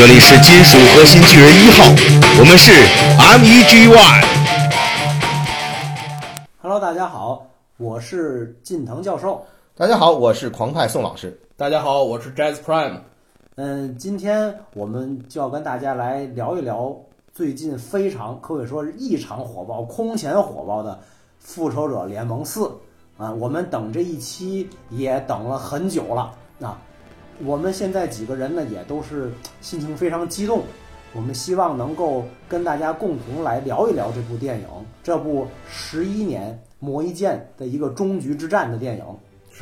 这里是金属核心巨人一号，我们是 MEGY。Hello，大家好，我是近藤教授。大家好，我是狂派宋老师。大家好，我是 Jazz Prime。嗯，今天我们就要跟大家来聊一聊最近非常可以说是异常火爆、空前火爆的《复仇者联盟四》啊！我们等这一期也等了很久了啊！我们现在几个人呢，也都是心情非常激动。我们希望能够跟大家共同来聊一聊这部电影，这部十一年磨一剑的一个终局之战的电影。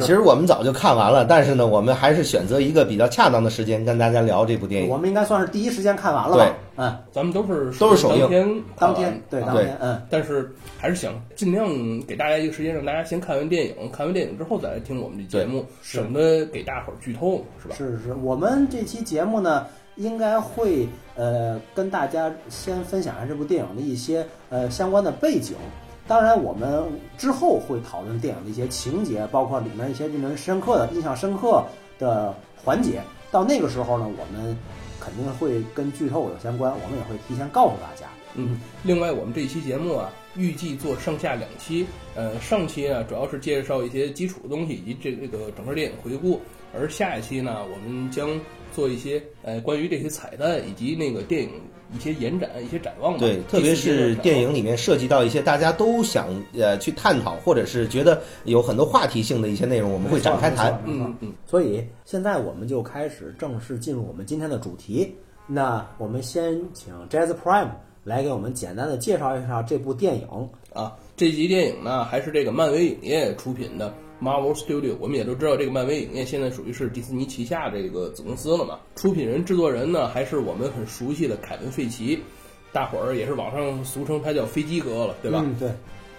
其实我们早就看完了，但是呢，我们还是选择一个比较恰当的时间跟大家聊这部电影。我们应该算是第一时间看完了吧？对，嗯，咱们都是都是首映当天当天对当对天，嗯，但是还是想尽量给大家一个时间，让大家先看完电影，看完电影之后再来听我们这节目，省得给大伙儿剧透，是吧？是是，我们这期节目呢，应该会呃跟大家先分享一下这部电影的一些呃相关的背景。当然，我们之后会讨论电影的一些情节，包括里面一些令人深刻的、印象深刻的环节。到那个时候呢，我们肯定会跟剧透有相关，我们也会提前告诉大家。嗯，另外我们这一期节目啊，预计做上下两期。呃，上期啊主要是介绍一些基础的东西以及这这个整个电影回顾，而下一期呢，我们将做一些呃关于这些彩蛋以及那个电影一些延展、一些展望吧。对，特别是电影里面涉及到一些大家都想呃去探讨，或者是觉得有很多话题性的一些内容，我们会展开谈。嗯嗯，所以现在我们就开始正式进入我们今天的主题。那我们先请 Jazz Prime 来给我们简单的介绍一下这部电影。啊，这集电影呢还是这个漫威影业出品的 Marvel Studio。我们也都知道，这个漫威影业现在属于是迪士尼旗下这个子公司了嘛。出品人、制作人呢还是我们很熟悉的凯文·费奇，大伙儿也是网上俗称他叫飞机哥了，对吧？嗯，对，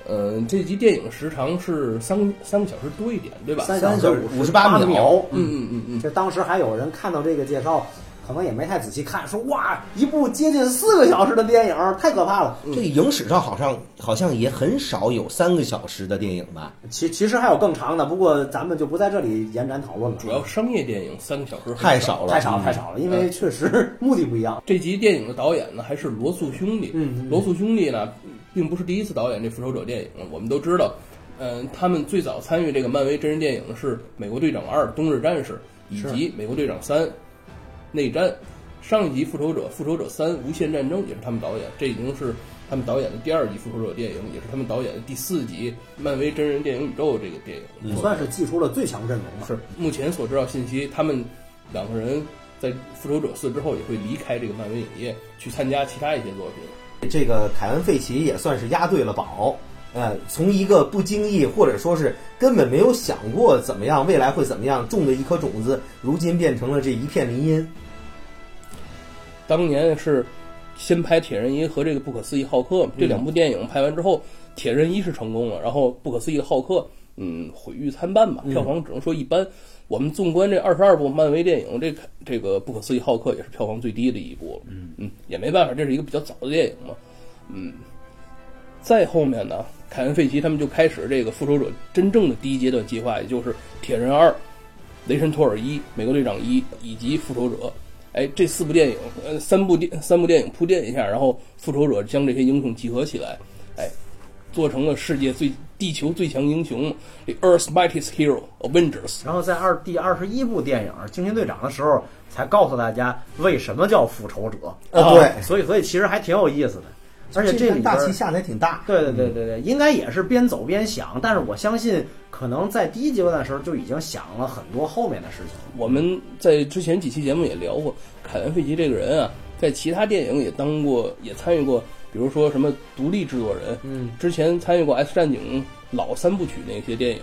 呃，这集电影时长是三三个小时多一点，对吧？三小时五58秒秒。嗯嗯嗯嗯，这当时还有人看到这个介绍，可能也没太仔细看，说哇，一部接近四个小时的电影，太可怕了。这个影史上好像好像也很少有三个小时的电影吧？其其实还有更长的，不过咱们就不在这里延展讨论了。主要商业电影三个小时很太少了，太少了，太少了，因为确实 目的不一样。这集电影的导演呢还是罗素兄弟。嗯嗯罗素兄弟呢，并不是第一次导演这复仇者电影。我们都知道，嗯、他们最早参与这个漫威真人电影是《美国队长二：冬日战士》以及《美国队长三：内战》。上一集《复仇者》《复仇者三：无限战争》也是他们导演，这已经是他们导演的第二集复仇者电影，也是他们导演的第四集漫威真人电影宇宙这个电影。也算是祭出了最强阵容了。是目前所知道信息，他们两个人在《复仇者四》之后也会离开这个漫威影业，去参加其他一些作品。这个凯文·费奇也算是押对了宝。呃，从一个不经意或者说是根本没有想过怎么样未来会怎么样种的一颗种子，如今变成了这一片林荫。当年是先拍《铁人一》和这个《不可思议浩克》这两部电影拍完之后，铁人一》是成功了，然后《不可思议的浩克》嗯毁誉参半吧，票房只能说一般。我们纵观这二十二部漫威电影，这个这个《不可思议浩克》也是票房最低的一部了。嗯嗯，也没办法，这是一个比较早的电影嘛。嗯，再后面呢，凯恩·费奇他们就开始这个复仇者真正的第一阶段计划，也就是《铁人二》《雷神托尔一》《美国队长一》以及《复仇者》。哎，这四部电影，呃，三部电三部电影铺垫一下，然后复仇者将这些英雄集合起来，哎，做成了世界最地球最强英雄，The Earth's Mightiest Hero Avengers。然后在二第二十一部电影《惊奇队长》的时候，才告诉大家为什么叫复仇者。啊对所以所以其实还挺有意思的。而且这里边大旗下的也挺大。对对对对对，应该也是边走边想，但是我相信可能在第一阶段的时候就已经想了很多后面的事情。我们在之前几期节目也聊过，凯文·费奇这个人啊，在其他电影也当过，也参与过，比如说什么独立制作人，嗯，之前参与过《X 战警》老三部曲那些电影，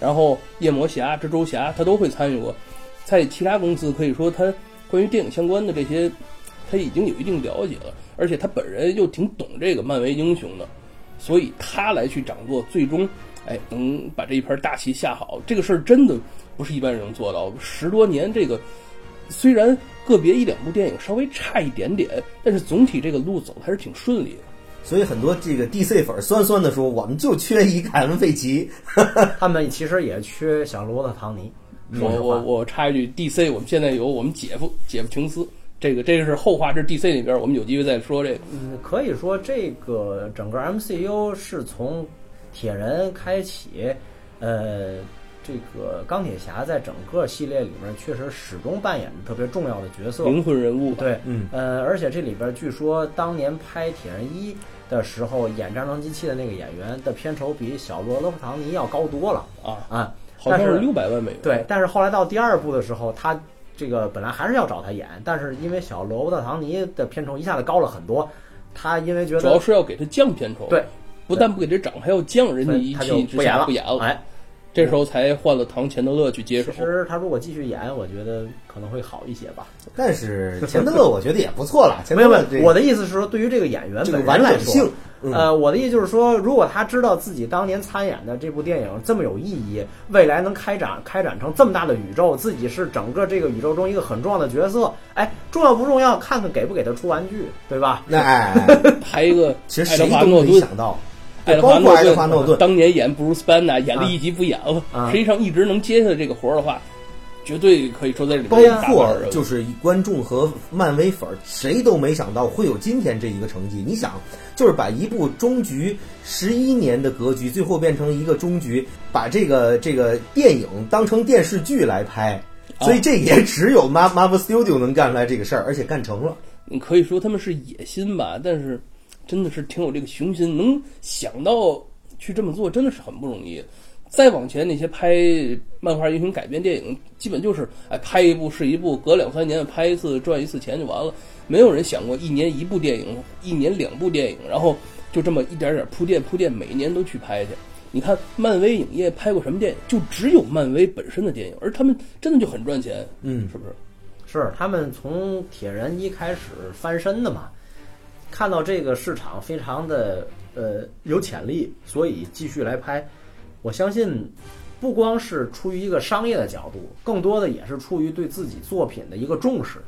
然后夜魔侠、蜘蛛侠他都会参与过，在其他公司可以说他关于电影相关的这些，他已经有一定了解了，而且他本人又挺懂这个漫威英雄的，所以他来去掌舵，最终哎能把这一盘大棋下好，这个事儿真的不是一般人能做到。十多年这个虽然个别一两部电影稍微差一点点，但是总体这个路走的还是挺顺利的。所以很多这个 DC 粉儿酸酸的说，我们就缺一凯文·费奇。他们其实也缺小罗伯特·唐尼。我我我插一句，DC 我们现在有我们姐夫姐夫琼斯这个这个是后话，这是 DC 那边，我们有机会再说这个。嗯，可以说这个整个 MCU 是从铁人开启，呃，这个钢铁侠在整个系列里面确实始终扮演着特别重要的角色。灵魂人物，对，嗯呃，而且这里边据说当年拍铁人一的时候，演战争机器的那个演员的片酬比小罗伯特·唐尼要高多了啊，啊。好像但是六百万美元。对，但是后来到第二部的时候，他这个本来还是要找他演，但是因为小罗伯特·唐尼的片酬一下子高了很多，他因为觉得主要是要给他降片酬。对，不但不给他涨，还要降，人家一气之不演了，下不演了。哎，这时候才换了唐钱德勒去接手其。实他如果继续演，我觉得可能会好一些吧。但是钱德勒我觉得也不错了。没有没有，我的意思是说，对于这个演员这个本人来说完整性，嗯呃，我的意思就是说，如果他知道自己当年参演的这部电影这么有意义，未来能开展开展成这么大的宇宙，自己是整个这个宇宙中一个很重要的角色，哎，重要不重要，看看给不给他出玩具，对吧？那哎，哎哎拍一个其实爱德谁都华诺想到，爱德包括爱德华华诺顿，当年演布鲁斯班纳，演了一集不演了。啊实际上一直能接下这个活儿的话，绝对可以说在里包面包括就是观众和漫威粉儿，谁都没想到会有今天这一个成绩。你想，就是把一部终局十一年的格局，最后变成一个终局，把这个这个电影当成电视剧来拍，所以这也只有 Mar Marvel Studio 能干出来这个事儿，而且干成了。你可以说他们是野心吧，但是真的是挺有这个雄心，能想到去这么做，真的是很不容易。再往前那些拍漫画英雄改编电影，基本就是哎拍一部是一部，隔两三年拍一次赚一次钱就完了。没有人想过一年一部电影，一年两部电影，然后就这么一点点铺垫铺垫，每一年都去拍去。你看漫威影业拍过什么电影？就只有漫威本身的电影，而他们真的就很赚钱，嗯是不是？是他们从铁人一开始翻身的嘛，看到这个市场非常的呃有潜力，所以继续来拍。我相信，不光是出于一个商业的角度，更多的也是出于对自己作品的一个重视，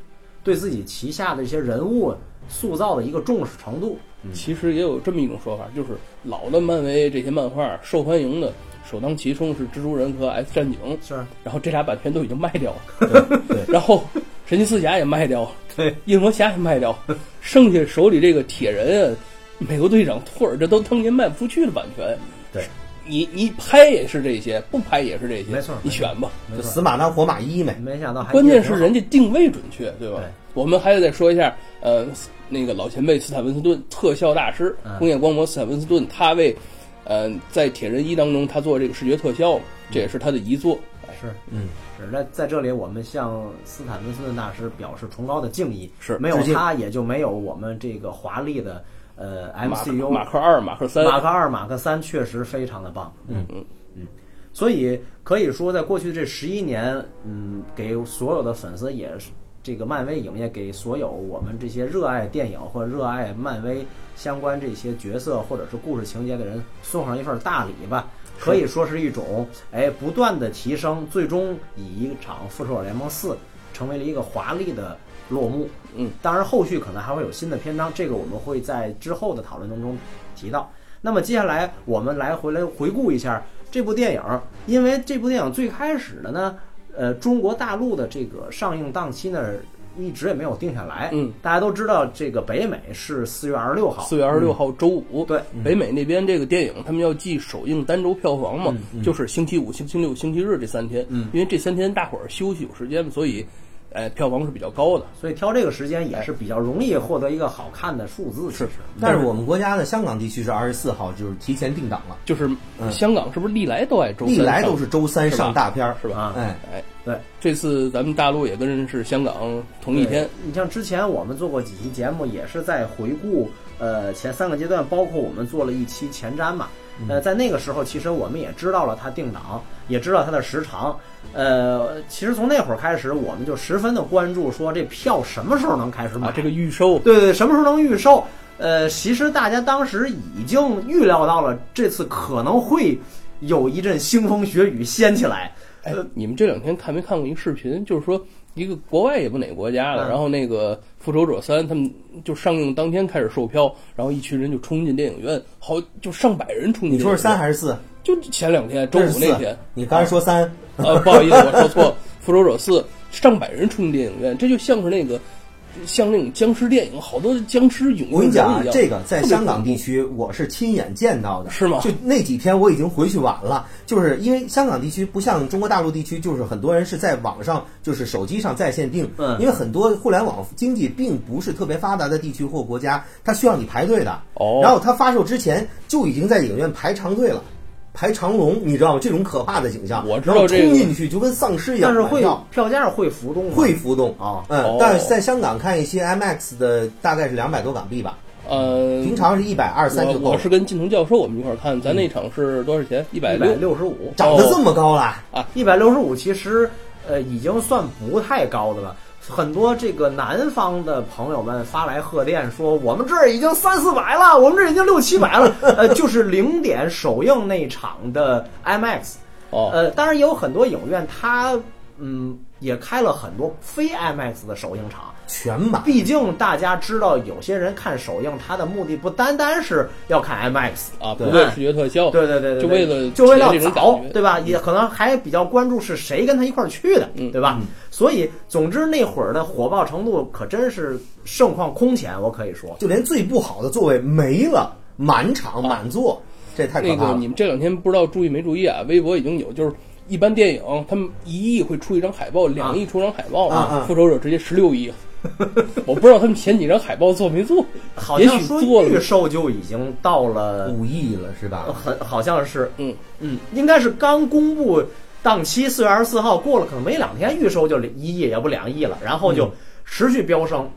对自己旗下的一些人物塑造的一个重视程度。其实也有这么一种说法，就是老的漫威这些漫画受欢迎的，首当其冲是蜘蛛人和 X 战警，是，然后这俩版权都已经卖掉了，对对，然后神奇四侠也卖掉了，对，夜魔侠也卖掉，剩下手里这个铁人啊、美国队长、托尔，这都当年卖不出去的版权。对，你你拍也是这些，不拍也是这些，没错你选吧。就死马当活马医呗。没想到还关键是人家定位准确，对吧？对我们还得再说一下，呃，那个老前辈斯坦文斯顿，特效大师，嗯工业光魔斯坦文斯顿，他为，呃，在铁人一当中，他做这个视觉特效，这也是他的遗作。哎是嗯，是那在这里，我们向斯坦文斯顿大师表示崇高的敬意。是没有他，也就没有我们这个华丽的呃 MCU 马克二、马克三，马克二、马克三确实非常的棒。嗯嗯嗯，所以可以说，在过去这十一年，嗯，给所有的粉丝也是这个漫威影业给所有我们这些热爱电影或者热爱漫威相关这些角色或者是故事情节的人送上一份大礼吧。可以说是一种哎不断的提升，最终以一场《复仇者联盟四》成为了一个华丽的落幕。嗯，当然后续可能还会有新的篇章，这个我们会在之后的讨论当中提到。那么接下来我们来回来回顾一下这部电影，因为这部电影最开始的呢，呃，中国大陆的这个上映档期呢一直也没有定下来。嗯，大家都知道这个北美是四月二十六号，四月二十六号周五，对，北美那边这个电影他们要记首映单周票房嘛，就是星期五、星期六、星期日这三天，嗯。因为这三天大伙儿休息有时间嘛，所以，哎，票房是比较高的。所以挑这个时间也是比较容易获得一个好看的数字。是其实但是我们国家的香港地区是二十四号，就是提前定档了，就是嗯香港是不是历来都爱周三历来都是周三上大片儿，是吧？啊，哎，哎，对，这次咱们大陆也跟是香港同一天，你像之前我们做过几期节目，也是在回顾呃前三个阶段，包括我们做了一期前瞻嘛。呃，在那个时候，其实我们也知道了它定档，也知道它的时长。呃，其实从那会儿开始，我们就十分的关注，说这票什么时候能开始买？啊，这个预售对对，什么时候能预售？呃，其实大家当时已经预料到了，这次可能会有一阵腥风血雨掀起来。哎，你们这两天看没看过一个视频？就是说，一个国外也不哪个国家的，嗯然后那个《复仇者三》他们就上映当天开始售票，然后一群人就冲进电影院，好就上百人冲进。你说是三？还是四？就前两天周五那天。你刚才说三，呃，不好意思，我说错，《复仇者四》上百人冲进电影院，这就像是那个像那种僵尸电影，好多僵尸涌我跟你讲啊这个在香港地区我是亲眼见到的，是吗就那几天我已经回去晚了，就是因为香港地区不像中国大陆地区，就是很多人是在网上，就是手机上在线订，嗯。因为很多互联网经济并不是特别发达的地区或国家，它需要你排队的，哦。然后它发售之前就已经在影院排长队了。排长龙，你知道吗？这种可怕的景象，我知道然后这个冲进去就跟丧尸一样，但是会票票价会浮动吗？会浮动啊嗯，哦但是在香港看一些 IMAX 的大概是两百多港币吧，呃，平常是一百二三就够了。我我是跟金童教授我们一块儿看，咱那场是多少钱？一百六十五，涨得这么高了啊，一百六十五其实呃已经算不太高的了。很多这个南方的朋友们发来贺电说，我们这儿已经三四百了，我们这儿已经六七百了。呃，就是零点首映那场的 IMAX，哦，呃，当然也有很多影院它嗯也开了很多非 IMAX 的首映场。全满。毕竟大家知道，有些人看首映，他的目的不单单是要看 IMAX，啊，对不对视觉特效，对对对对，就为了就为了早对吧？也可能还比较关注是谁跟他一块儿去的，嗯对吧？所以，总之那会儿的火爆程度可真是盛况空前，我可以说。就连最不好的座位没了，满场满座，这太可怕了。那个你们这两天不知道注意没注意啊？微博已经有，就是一般电影他们一亿会出一张海报，两亿出张海报，啊啊复仇者直接十六亿。我不知道他们前几张海报做没做，也好像说许做了预售就已经到了，五亿了是吧？很好像是，嗯嗯，应该是刚公布档期，四月二十四号过了，可能没两天预售就一亿，也不两亿了，然后就持续飙升。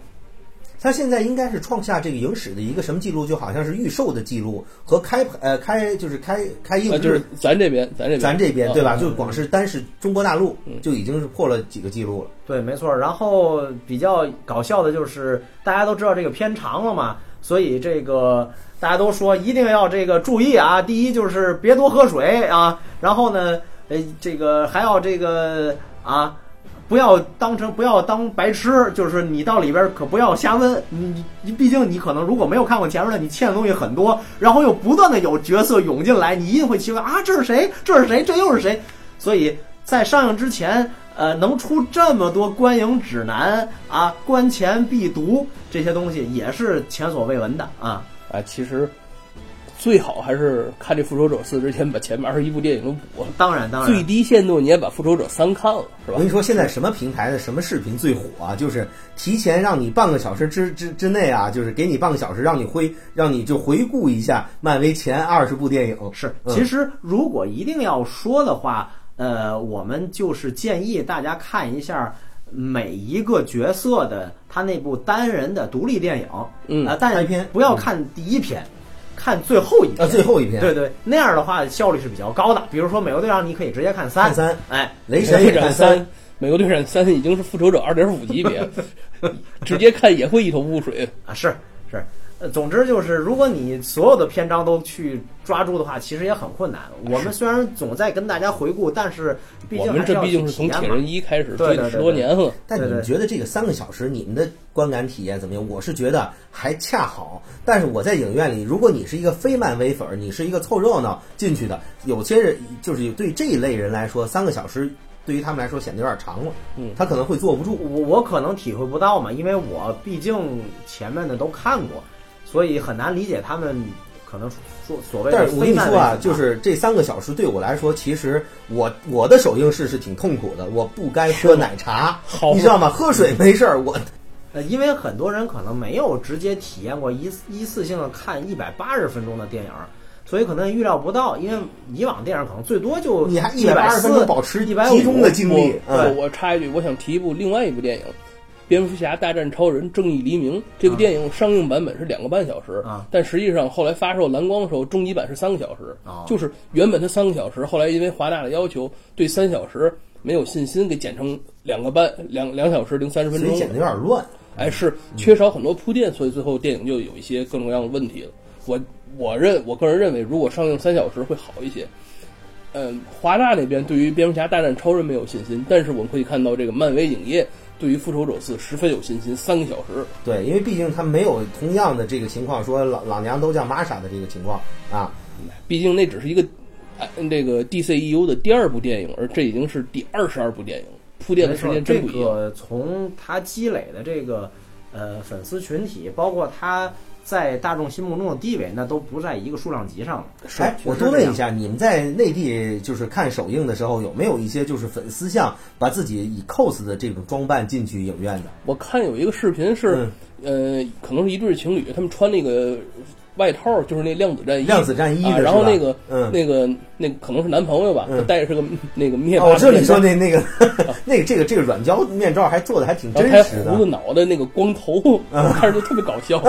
它现在应该是创下这个影史的一个什么记录？就好像是预售的记录和开呃开就是开开映啊，就是，咱这边，咱这边，咱这边对吧？啊就光是单是中国大陆嗯就已经是破了几个记录了。对，没错。然后比较搞笑的就是，大家都知道这个片长了嘛，所以这个大家都说一定要这个注意啊。第一就是别多喝水啊，然后呢，呃，这个还要这个啊，不要当成不要当白痴，就是你到里边可不要瞎问。你你，毕竟你可能如果没有看过前面的，你欠的东西很多，然后又不断的有角色涌进来，你一定会奇怪啊，这是谁？这是谁？这又是谁？所以在上映之前，呃，能出这么多观影指南啊、观前必读这些东西，也是前所未闻的啊。啊，其实最好还是看这《复仇者四》之前把前面二十一部电影都补了，当然，当然最，低限度你也把《复仇者三》看了，是吧我跟？你说，现在什么平台的什么视频最火啊？就是提前让你半个小时之之之内啊，就是给你半个小时，让你回让你就回顾一下漫威前二十部电影。是。嗯其实如果一定要说的话，呃，我们就是建议大家看一下。每一个角色的他那部单人的独立电影，嗯啊，但是开篇不要看第一篇，看最后一篇，啊，最后一篇，对对，那样的话效率是比较高的。比如说《美国队长》，你可以直接看三，看三。哎，雷神也看三，美国队长三已经是复仇者二点五级别，直接看也会一头雾水。啊，是是，呃，总之就是，如果你所有的篇章都去抓住的话，其实也很困难。我们虽然总在跟大家回顾，但是毕我竟这毕竟是。从铁人一开始对对对追了十多年了，但你们觉得这个三个小时，你们的观感体验怎么样？我是觉得还恰好。但是我在影院里，如果你是一个非漫威粉儿，你是一个凑热闹进去的，有些人就是对这一类人来说，三个小时对于他们来说显得有点长了。嗯他可能会坐不住。我我可能体会不到嘛，因为我毕竟前面的都看过，所以很难理解他们可能说所谓的但是我跟你说啊，就是这三个小时对我来说，其实我我的首映式是挺痛苦的，我不该喝奶茶，好。你知道吗？喝水没事儿，我 呃，因为很多人可能没有直接体验过一一次性的看一百八十分钟的电影，所以可能预料不到，因为以往电影可能最多就你还一百八十分钟保持一百集中的精力我嗯。我我插一句，我想提一部另外一部电影《蝙蝠侠大战超人：正义黎明》。这部电影上映版本是两个半小时，啊但实际上后来发售蓝光的时候，终极版是三个小时。啊就是原本它三个小时，后来因为华纳的要求，对三小时没有信心，给剪成两个半两两小时零三十分钟所以显得有点乱。哎，是缺少很多铺垫，所以最后电影就有一些各种各样的问题了。我我认我个人认为，如果上映三小时会好一些。嗯，华纳那边对于蝙蝠侠大战超人没有信心，但是我们可以看到这个漫威影业对于复仇者四十分有信心，三个小时。对，因为毕竟他没有同样的这个情况，说老老娘都叫玛莎的这个情况啊。毕竟那只是一个，哎，这个 DCEU 的第二部电影，而这已经是第二十二部电影，铺垫的时间真不一样。个从他积累的这个呃粉丝群体，包括他在大众心目中的地位，那都不在一个数量级上了。哎，我多问一下，你们在内地就是看首映的时候，有没有一些就是粉丝像把自己以 cos 的这种装扮进去影院的？我看有一个视频是，呃，可能是一对情侣，他们穿那个外套，就是那量子战衣，量子战衣然后那个，嗯那个，那个可能是男朋友吧，嗯他戴的是个那个面哦，霸我知道你说那那个 那个这个这个软胶面罩还做的还挺然后还真实的。胡子脑袋那个光头，我看着就特别搞笑。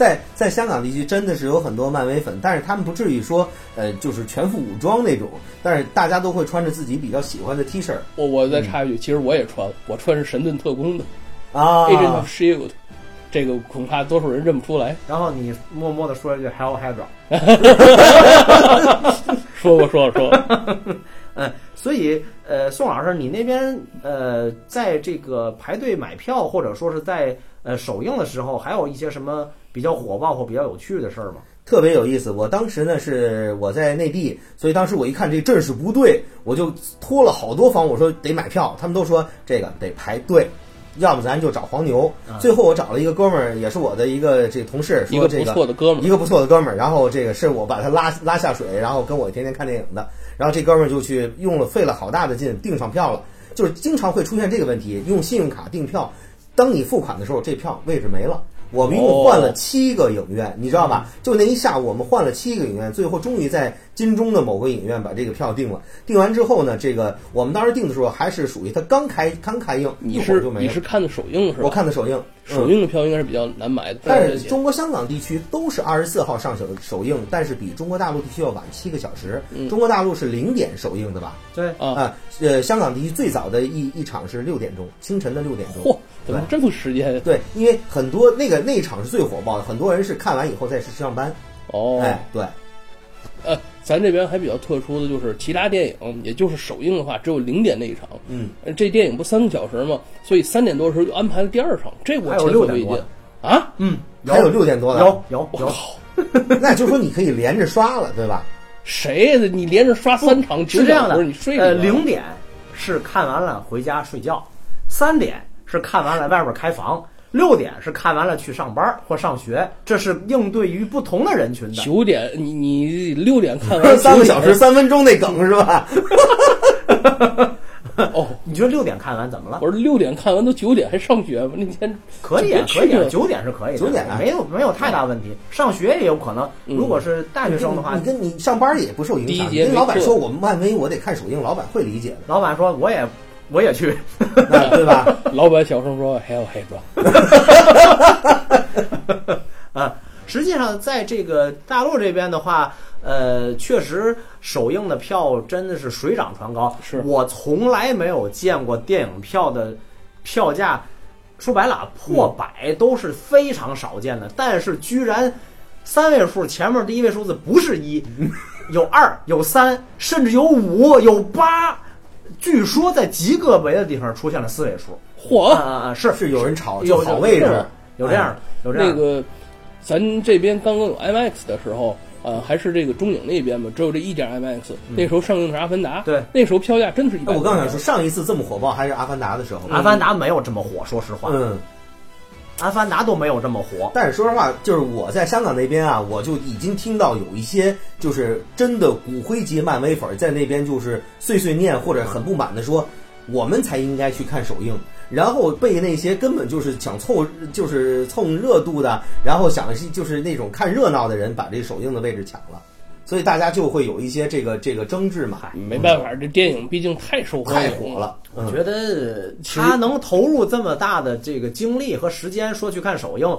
在在香港地区真的是有很多漫威粉，但是他们不至于说呃就是全副武装那种，但是大家都会穿着自己比较喜欢的 T 恤我我再插一句，其实我也穿，我穿是神盾特工的啊。Agent of Shield，这个恐怕多数人认不出来。然后你默默的说一句 “Hell Hydra”，说过说过说过，嗯，所以呃，宋老师，你那边呃，在这个排队买票或者说是在呃首映的时候，还有一些什么比较火爆或比较有趣的事儿吗？特别有意思。我当时呢是我在内地，所以当时我一看这阵势不对，我就托了好多方，我说得买票，他们都说这个得排队，要不咱就找黄牛。最后我找了一个哥们儿，也是我的一个这个同事，一个不说这个错的哥们儿，一个不错的哥们儿，然后这个是我把他拉拉下水，然后跟我天天看电影的，然后这哥们儿就去用了费了好大的劲订上票了，就是经常会出现这个问题，用信用卡订票，当你付款的时候，这票位置没了。我们一共换了七个影院，你知道吧？就那一下午，我们换了七个影院，最后终于在金钟的某个影院把这个票定了。定完之后呢，这个我们当时定的时候还是属于它刚开刚开映，一会儿就没了。你是看的首映是吧？我看的首映，嗯首映的票应该是比较难买的，但是是中国香港地区都是二十四号上首首映，但是比中国大陆地区要晚七个小时。嗯中国大陆是零点首映的吧？对，啊，啊，呃，香港地区最早的一一场是六点钟，清晨的六点钟。嚯，怎么这么时间？对，因为很多那个那一场是最火爆的，很多人是看完以后再去上班。哦，哎，对，呃，咱这边还比较特殊的就是其他电影，也就是首映的话，只有零点那一场。嗯，呃这电影不三个小时吗？所以三点多的时候就安排了第二场，这我还有前所未见六点多的啊！嗯，还有六点多的，有有有，那就说你可以连着刷了，对吧？谁呀？你连着刷三场九是这样的，你睡呃，零点是看完了回家睡觉，三点是看完了外边开房，六点是看完了去上班或上学，这是应对于不同的人群的。九点，你你六点看完 三个小时三分钟那梗是吧？哦，你觉得六点看完怎么了？我说六点看完都九点还上学吗？那天可以啊，可以啊九点是可以的，九点啊没有没有太大问题。上学也有可能，嗯如果是大学生的话你，跟你上班也不受影第一响。节没课你跟老板说我们漫威我得看首映，老板会理解的老板说我也我也去，那对吧？老板小声说还有还有，啊，实际上在这个大陆这边的话，呃，确实首映的票真的是水涨船高。是我从来没有见过电影票的票价，说白了破百都是非常少见的，但是居然三位数前面第一位数字不是一，有二，有三，甚至有五，有八。据说在极个别的地方出现了四位数，嚯！啊啊啊！是是有人炒有就好位置，有这样的，有这样的。那个，咱这边刚刚有 IMAX 的时候，呃，还是这个中影那边嘛，只有这一点 IMAX。那时候上映的是《阿凡达》，对，那时候票价真的是一百。哎我刚想说，上一次这么火爆还是《阿凡达》的时候。阿凡达没有这么火，说实话，嗯，阿凡达都没有这么火。但是说实话，就是我在香港那边啊，我就已经听到有一些就是真的骨灰级漫威粉在那边就是碎碎念或者很不满的说，我们才应该去看首映，然后被那些根本就是想凑就是蹭热度的，然后想就是那种看热闹的人把这首映的位置抢了，所以大家就会有一些这个这个争执嘛，没办法，这电影毕竟太受欢迎太火。了。嗯我觉得他能投入这么大的这个精力和时间说去看首映，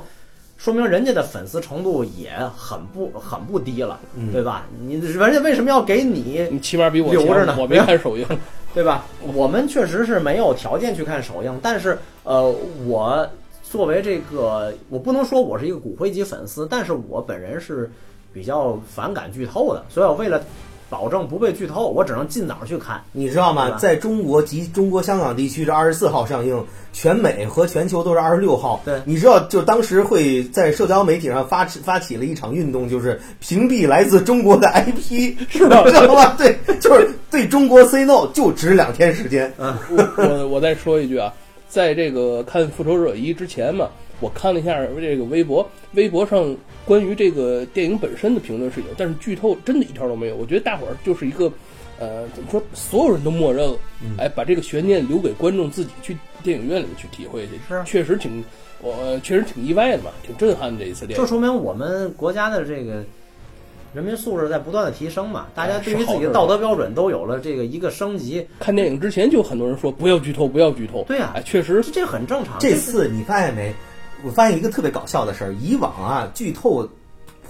说明人家的粉丝程度也很不很不低了，嗯对吧？你人家为什么要给你，你起码比我留着呢我没看首映。对吧？我们确实是没有条件去看首映，但是呃，我作为这个，我不能说我是一个骨灰级粉丝，但是我本人是比较反感剧透的，所以我为了保证不被剧透，我只能尽早去看。你知道吗？在中国及中国香港地区是二十四号上映，全美和全球都是二十六号。对你知道，就当时会在社交媒体上发起发起了一场运动，就是屏蔽来自中国的 IP，是的 知道吗？对，就是对中国 say no，就只两天时间。嗯 我我我再说一句啊，在这个看《复仇者一》之前嘛，我看了一下这个微博，微博上关于这个电影本身的评论是有，但是剧透真的一条都没有。我觉得大伙儿就是一个，呃，怎么说，所有人都默认了，哎，把这个悬念留给观众自己去电影院里面去体会去。是确实挺，我确实挺意外的嘛，挺震撼的这一次电影。这说明我们国家的这个人民素质在不断的提升嘛，大家对于自己的道德标准都有了这个一个升级，看电影之前就很多人说不要剧透，不要剧透。对啊哎，确实这这很正常。这次你发现没？我发现一个特别搞笑的事儿，以往啊，剧透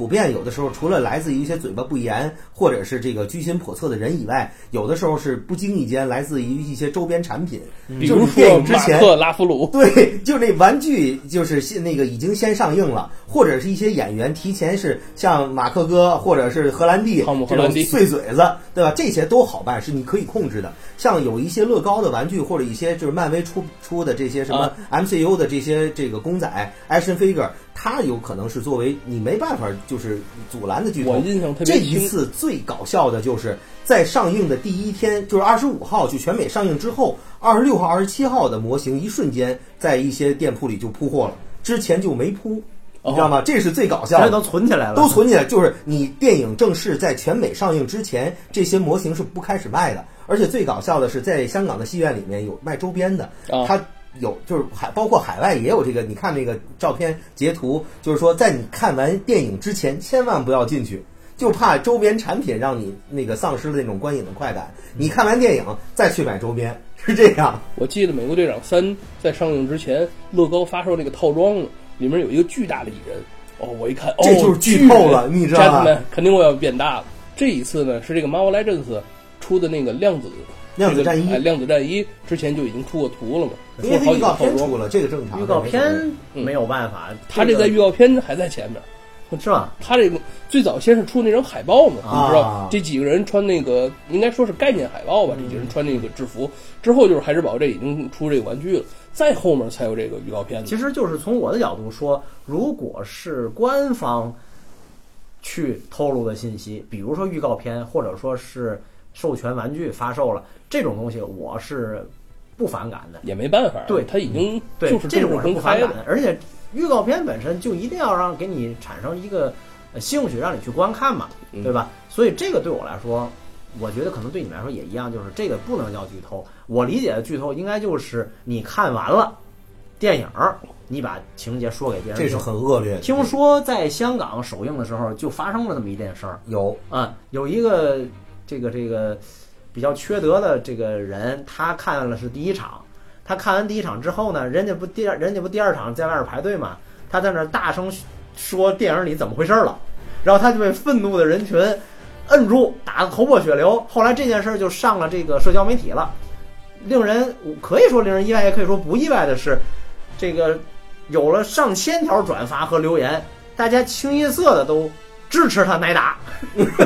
普遍有的时候除了来自于一些嘴巴不严或者是这个居心叵测的人以外，有的时候是不经意间来自于一些周边产品，比如电说之前克拉夫鲁，对，就那玩具就是现那个已经先上映了，或者是一些演员提前是像马克哥或者是荷兰弟这种碎嘴子，对吧？这些都好办，是你可以控制的。像有一些乐高的玩具或者一些就是漫威出出的这些什么 MCU 的这些这个公仔 action figure，它有可能是作为你没办法就是阻拦的剧透。我印象特这别这。一次最搞笑的就是在上映的第一天，就是二十五号就全美上映之后，二十六号、二十七号的模型一瞬间在一些店铺里就铺货了，之前就没铺，你知道吗？这是最搞笑的。这都存起来了，都存起来，就是你电影正式在全美上映之前，这些模型是不开始卖的。而且最搞笑的是，在香港的戏院里面有卖周边的，啊它有就是海包括海外也有这个。你看那个照片截图，就是说在你看完电影之前，千万不要进去。就怕周边产品让你那个丧失了那种观影的快感。你看完电影再去买周边，是这样。我记得《美国队长三》在上映之前，乐高发售那个套装里面有一个巨大的蚁人。哦，我一看，哦，这就是剧透了你知道吧 Gentleman，肯定我要变大了。这一次呢，是这个 Marvel Legends 出的那个量子量子战衣这个哎，量子战衣之前就已经出过图了嘛，出因为预告了好几。片出了，这个正常。预告片嗯没有办法，他这在预告片还在前面。是吧？他这个最早先是出那张海报嘛，啊你知道这几个人穿那个应该说是概念海报吧，这几个人穿那个制服，之后就是海之宝这已经出这个玩具了，再后面才有这个预告片。其实就是从我的角度说，如果是官方去透露的信息，比如说预告片，或者说是授权玩具发售了这种东西，我是不反感的。也没办法，对他已经对，就是这种我是公开的不反感。的。而且预告片本身就一定要让给你产生一个呃兴趣，让你去观看嘛，嗯对吧？所以这个对我来说，我觉得可能对你们来说也一样，就是这个不能叫剧透。我理解的剧透应该就是你看完了电影儿，你把情节说给别人听。这是很恶劣。听说在香港首映的时候就发生了这么一件事儿有啊，有一个这个这个比较缺德的这个人，他看了是第一场，他看完第一场之后呢，人家不第二人家不第二场在外面排队嘛，他在那大声说电影里怎么回事了，然后他就被愤怒的人群摁住，打得头破血流。后来这件事儿就上了这个社交媒体了，令人可以说令人意外，也可以说不意外的是，这个有了上千条转发和留言，大家清一色的都支持他挨打，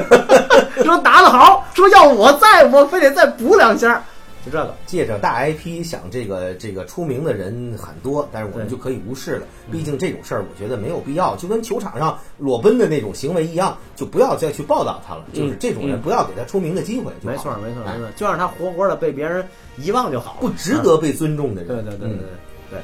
说打得好，说要我在我非得再补两下，就这个。借着大 IP 想这个这个出名的人很多，但是我们就可以无视了。毕竟这种事儿，我觉得没有必要，就跟球场上裸奔的那种行为一样，就不要再去报道他了。就是这种人，嗯不要给他出名的机会。没错，没错，哎没错，就让他活活的被别人遗忘就好了，不值得被尊重的人。对对对对对。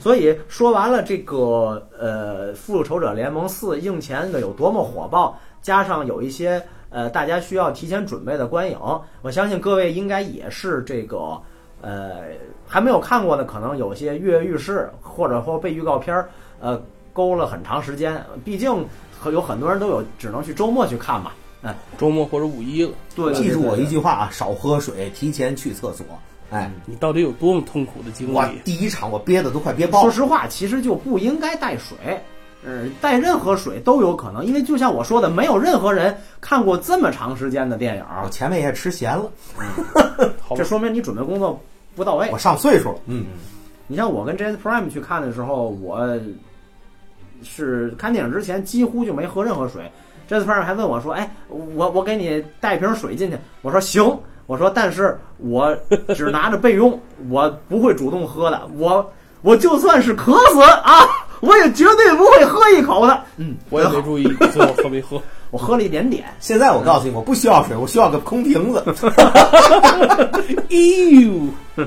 所以说完了这个呃，《复仇者联盟四》映前的有多么火爆，加上有一些呃大家需要提前准备的观影，我相信各位应该也是这个呃还没有看过的，可能有些跃跃欲试，或者说被预告片儿呃勾了很长时间。毕竟有很多人都有只能去周末去看嘛。哎，周末或者五一了，对，记住我一句，句话啊，少喝水，提前去厕所。哎，你到底有多么痛苦的经我历？第一场我憋的都快憋爆了。说实话，其实就不应该带水。呃，带任何水都有可能，因为就像我说的，没有任何人看过这么长时间的电影儿我，前面也吃咸了，这说明你准备工作不到位我。上岁数了。嗯，你像我跟 Jazz Prime 去看的时候，我是看电影之前几乎就没喝任何水。Jazz Prime 还问我说：“哎，我我给你带瓶水进去。”我说：“行。”我说：“但是我只拿着备用，我不会主动喝的。我我就算是渴死啊，我也绝对不会喝一口的。”嗯，我也没注意，最后喝没喝。我喝了一点点。现在我告诉你，我不需要水，我需要个空瓶子。哎呦，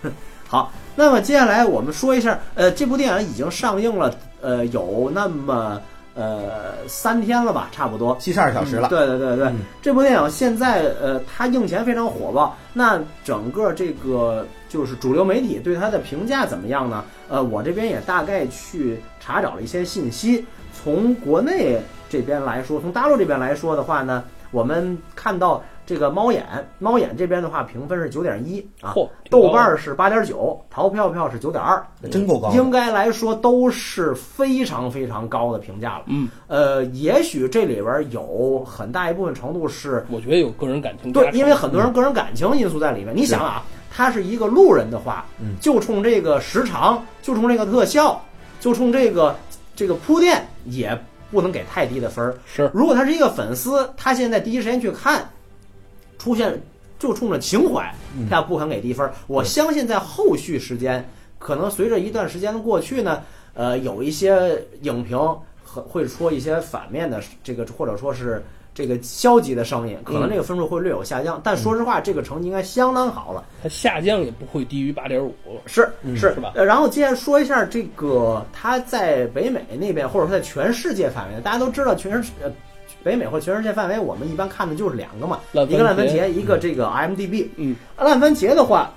好，那么接下来我们说一下，呃，这部电影已经上映了，呃，有那么呃三天了吧，差不多。七十二小时了。对对对对，嗯这部电影现在呃，它映前非常火爆。那整个这个就是主流媒体对它的评价怎么样呢？呃，我这边也大概去查找了一些信息。从国内这边来说，从大陆这边来说的话呢，我们看到这个猫眼，猫眼这边的话评分是九点一啊，豆瓣是八点九，淘票票是九点二，真够高。应该来说都是非常非常高的评价了。嗯，呃，也许这里边有很大一部分程度是我觉得有个人感情加对，因为很多人个人感情因素在里面。你想啊，他是一个路人的话，嗯就冲这个时长，就冲这个特效，就冲这个这个铺垫，也不能给太低的分儿。是如果他是一个粉丝，他现在第一时间去看，出现就冲着情怀，嗯他不肯给低分。我相信在后续时间，可能随着一段时间的过去呢，呃，有一些影评和会说一些反面的这个，或者说是这个消极的声音，可能这个分数会略有下降。但说实话，这个成绩应该相当好了。它下降也不会低于八点五。是嗯是是吧呃，然后接着说一下这个，它在北美那边，或者说在全世界范围，大家都知道全世呃北美或全世界范围，我们一般看的就是两个嘛，一个烂番茄，一个这个 IMDB。嗯，烂番茄的话，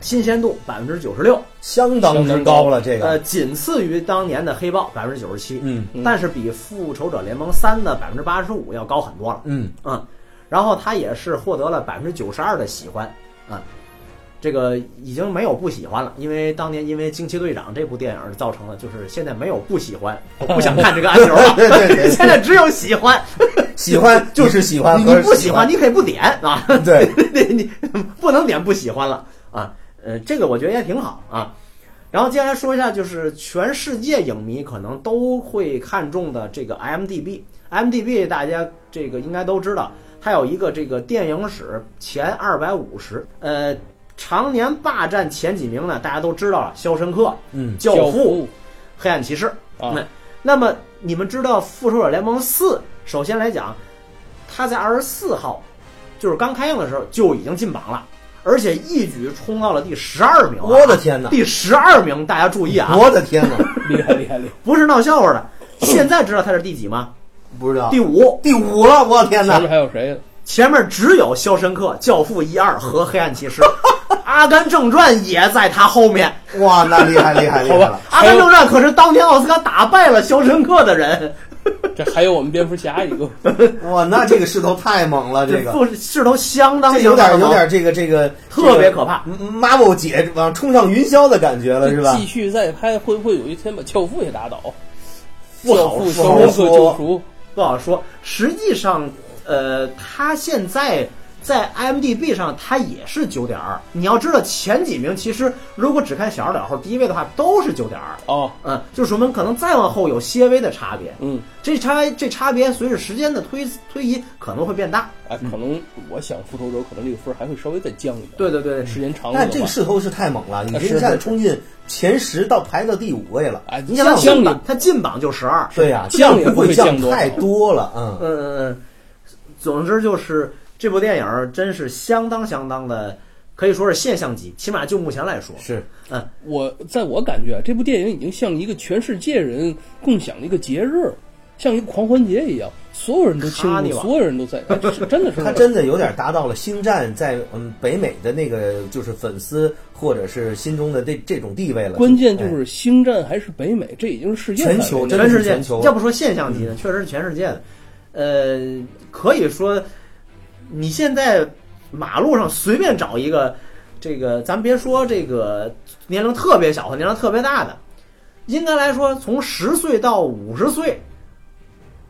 新鲜度百分之九十六，相当之高了，这个呃，个。仅次于当年的黑豹百分之九十七，嗯嗯但是比复仇者联盟三的百分之八十五要高很多了。嗯，嗯，然后他也是获得了百分之九十二的喜欢啊、这个已经没有不喜欢了，因为当年因为惊奇队长这部电影造成了，就是现在没有不喜欢，我不想看这个按钮了，对对对对。现在只有喜欢，喜欢 就是喜欢你不喜欢你可以不点啊，对。你你不能点不喜欢了啊，呃，这个我觉得也挺好啊。然后接下来说一下，就是全世界影迷可能都会看中的这个 IMDB，IMDB 大家这个应该都知道，它有一个这个电影史前二百五十，呃，常年霸占前几名呢，大家都知道了，《肖申克》、嗯教父》、黑暗骑士。啊那那么你们知道《复仇者联盟四》？首先来讲，它在二十四号，就是刚开映的时候就已经进榜了，而且一举冲到了第十二名、啊。我的天哪！第十二名，大家注意啊，我的天哪！厉害厉害厉害！不是闹笑话的。现在知道它是第几吗？不知道第五，第五了，我的天哪前面！还有谁？前面只有《肖申克》《教父》一二和《黑暗骑士》，《阿甘正传》也在他后面。哇，那厉害厉害厉害了！《阿甘正传》可是当年奥斯卡打败了《肖申克》的人。这还有我们蝙蝠侠一个，哇，那这个势头太猛了，这个不势头相当这有点有点这个这个特别可怕。这个 Marvel 姐往冲上云霄的感觉了，是吧继？续再拍，会不会有一天把教父也打倒？不好教父、说肖申克救赎，不好说。实际上，呃，他现在在 IMDB 上，它也是九点二。你要知道，前几名其实如果只看小数点后第一位的话，都是九点二。哦，嗯，就说明可能再往后有些微的差别。嗯，这差这差别随着时间的推推移可能会变大。哎，可能我想复仇者可能这个分还会稍微再降一点。对对对，时间长了但这，个势头是太猛了，你一下子冲进前十到排到第五位了。哎，你想想降也进榜，他进榜就十二。对呀，降也不不会会降太多了，嗯。嗯嗯嗯，总之就是这部电影真是相当相当的，可以说是现象级，起码就目前来说。是，嗯我在我感觉啊，这部电影已经像一个全世界人共享的一个节日，像一个狂欢节一样，所有人都庆祝，所有人都在，哎是真的是他真的有点达到了星战在嗯北美的那个就是粉丝或者是心中的这这种地位了。关键就哎是星战还是北美，这已经是世界全球全世界是全球，要不说现象级的，确实是全世界的。呃，可以说，你现在马路上随便找一个，这个咱别说这个年龄特别小和年龄特别大的，应该来说从十岁到五十岁，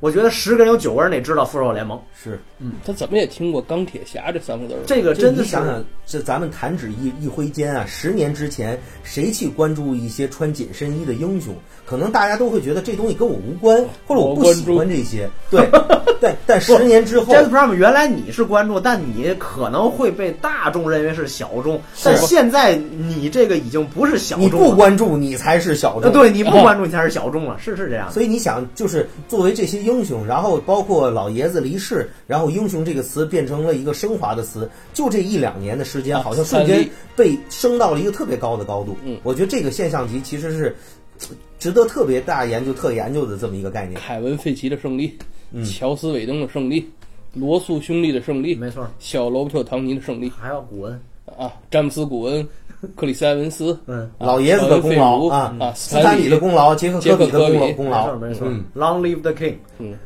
我觉得十个人有九个人得知道复仇者联盟。是嗯他怎么也听过钢铁侠这三个字儿。这个真的想想，这咱们弹指一一挥间啊，十年之前谁去关注一些穿紧身衣的英雄？可能大家都会觉得这东西跟我无关，或者我不喜欢这些。对，但但十年之后 j a z z Prime 原来你是关注，但你可能会被大众认为是小众，但现在你这个已经不是小众你。不关注，你才是小呃，众。对，你不关注你才是小众了，是是这样。所以你想，就是作为这些英英雄，然后包括老爷子离世，然后英雄这个词变成了一个升华的词，就这一两年的时间，啊好像瞬间被升到了一个特别高的高度。嗯我觉得这个现象级其实是呃值得特别大研究、特研究的这么一个概念。凯文·费奇的胜利，嗯。乔斯·韦登的胜利，罗素兄弟的胜利，没错，小罗伯特·唐尼的胜利。还有古恩，啊，詹姆斯·古恩、克里斯·埃文斯，嗯，啊老爷子的功劳啊啊，斯坦李的功劳，杰克科比的功劳，功没劳错没错、嗯 l o n g live the king。嗯，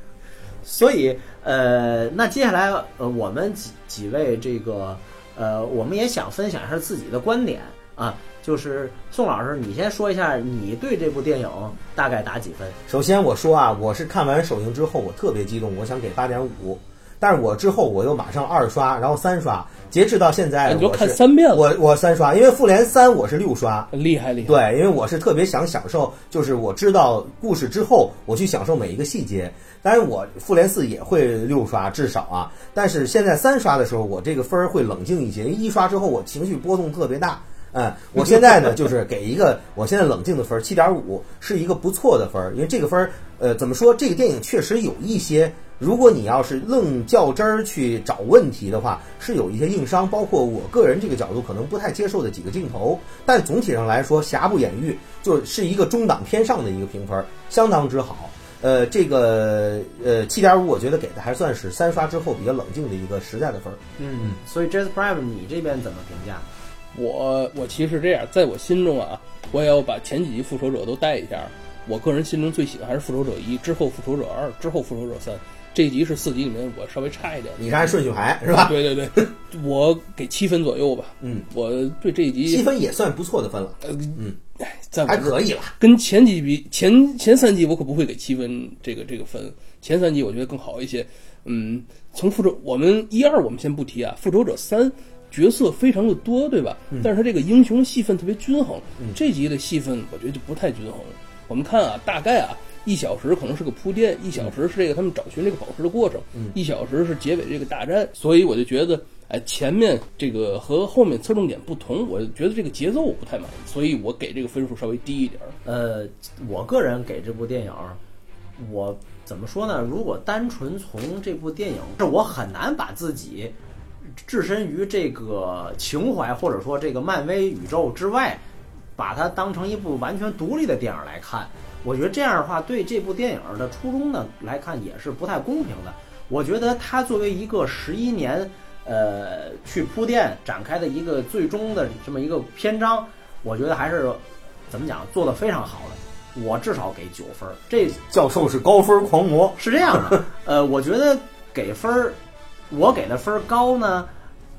所以呃，那接下来呃，我们几几位这个呃，我们也想分享一下自己的观点啊，就是宋老师，你先说一下你对这部电影大概打几分？首先我说啊，我是看完首映之后，我特别激动，我想给八点五，但是我之后我又马上二刷，然后三刷，截止到现在哎你就我是看三遍了我我三刷，因为复联三我是六刷。厉害厉害，对，因为我是特别想享受，就是我知道故事之后，我去享受每一个细节。当然，我复联四也会六刷，至少啊。但是现在三刷的时候，我这个分儿会冷静一些。一刷之后，我情绪波动特别大。嗯，我现在呢，就是给一个我现在冷静的分儿，七点五，是一个不错的分儿。因为这个分儿，呃，怎么说？这个电影确实有一些，如果你要是愣较真儿去找问题的话，是有一些硬伤，包括我个人这个角度可能不太接受的几个镜头。但总体上来说，瑕不掩瑜，就是一个中档偏上的一个评分，相当之好。呃，这个呃七点五，我觉得给的还算是三刷之后比较冷静的一个实在的分儿。嗯，所以 Jazz Prime 你这边怎么评价？我我其实这样，在我心中啊，我也要把前几集复仇者都带一下。我个人心中最喜欢还是复仇者一，之后复仇者二，之后复仇者三。这一集是四集里面我稍微差一点。你是按顺序排是吧？对对对，我给七分左右吧。嗯，我对这一集七分也算不错的分了，呃，哎，在还可以了。跟前几比，前前三集我可不会给七分这个这个分，前三集我觉得更好一些。嗯，从复仇我们一二我们先不提啊，复仇者三角色非常的多，对吧？但是他这个英雄戏份特别均衡，这集的戏份我觉得就不太均衡。我们看啊，大概啊。一小时可能是个铺垫，一小时是这个他们找寻这个宝石的过程，一小时是结尾这个大战，所以我就觉得，哎，前面这个和后面侧重点不同，我觉得这个节奏我不太满意，所以我给这个分数稍微低一点儿。呃，我个人给这部电影，我怎么说呢？如果单纯从这部电影，这我很难把自己置身于这个情怀或者说这个漫威宇宙之外，把它当成一部完全独立的电影来看。我觉得这样的话，对这部电影的初衷呢来看也是不太公平的。我觉得它作为一个十一年，呃，去铺垫展开的一个最终的这么一个篇章，我觉得还是怎么讲做的非常好的。我至少给九分儿，这教授是高分狂魔，是这样的。呃，我觉得给分儿，我给的分儿高呢，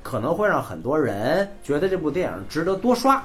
可能会让很多人觉得这部电影值得多刷。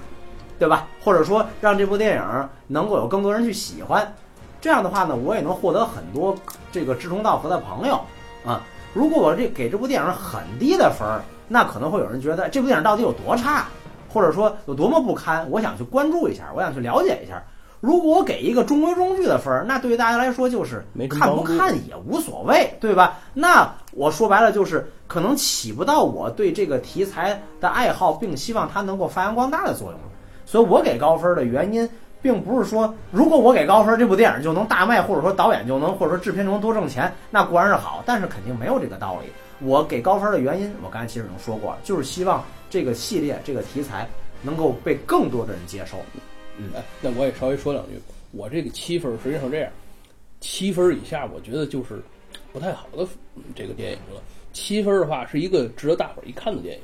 对吧？或者说让这部电影能够有更多人去喜欢，这样的话呢，我也能获得很多这个志同道合的朋友啊。如果我这给这部电影很低的分儿，那可能会有人觉得这部电影到底有多差，或者说有多么不堪，我想去关注一下，我想去了解一下。如果我给一个中规中矩的分儿，那对于大家来说就是看不看也无所谓，对吧？那我说白了就是可能起不到我对这个题材的爱好，并希望它能够发扬光大的作用。所以我给高分的原因，并不是说如果我给高分，这部电影就能大卖，或者说导演就能，或者说制片就能多挣钱，那固然是好，但是肯定没有这个道理。我给高分的原因，我刚才其实已经说过了，就是希望这个系列、这个题材能够被更多的人接受。嗯，哎，那我也稍微说两句，我这个七分实际上这样，七分以下我觉得就是不太好的这个电影了。七分的话是一个值得大伙儿一看的电影，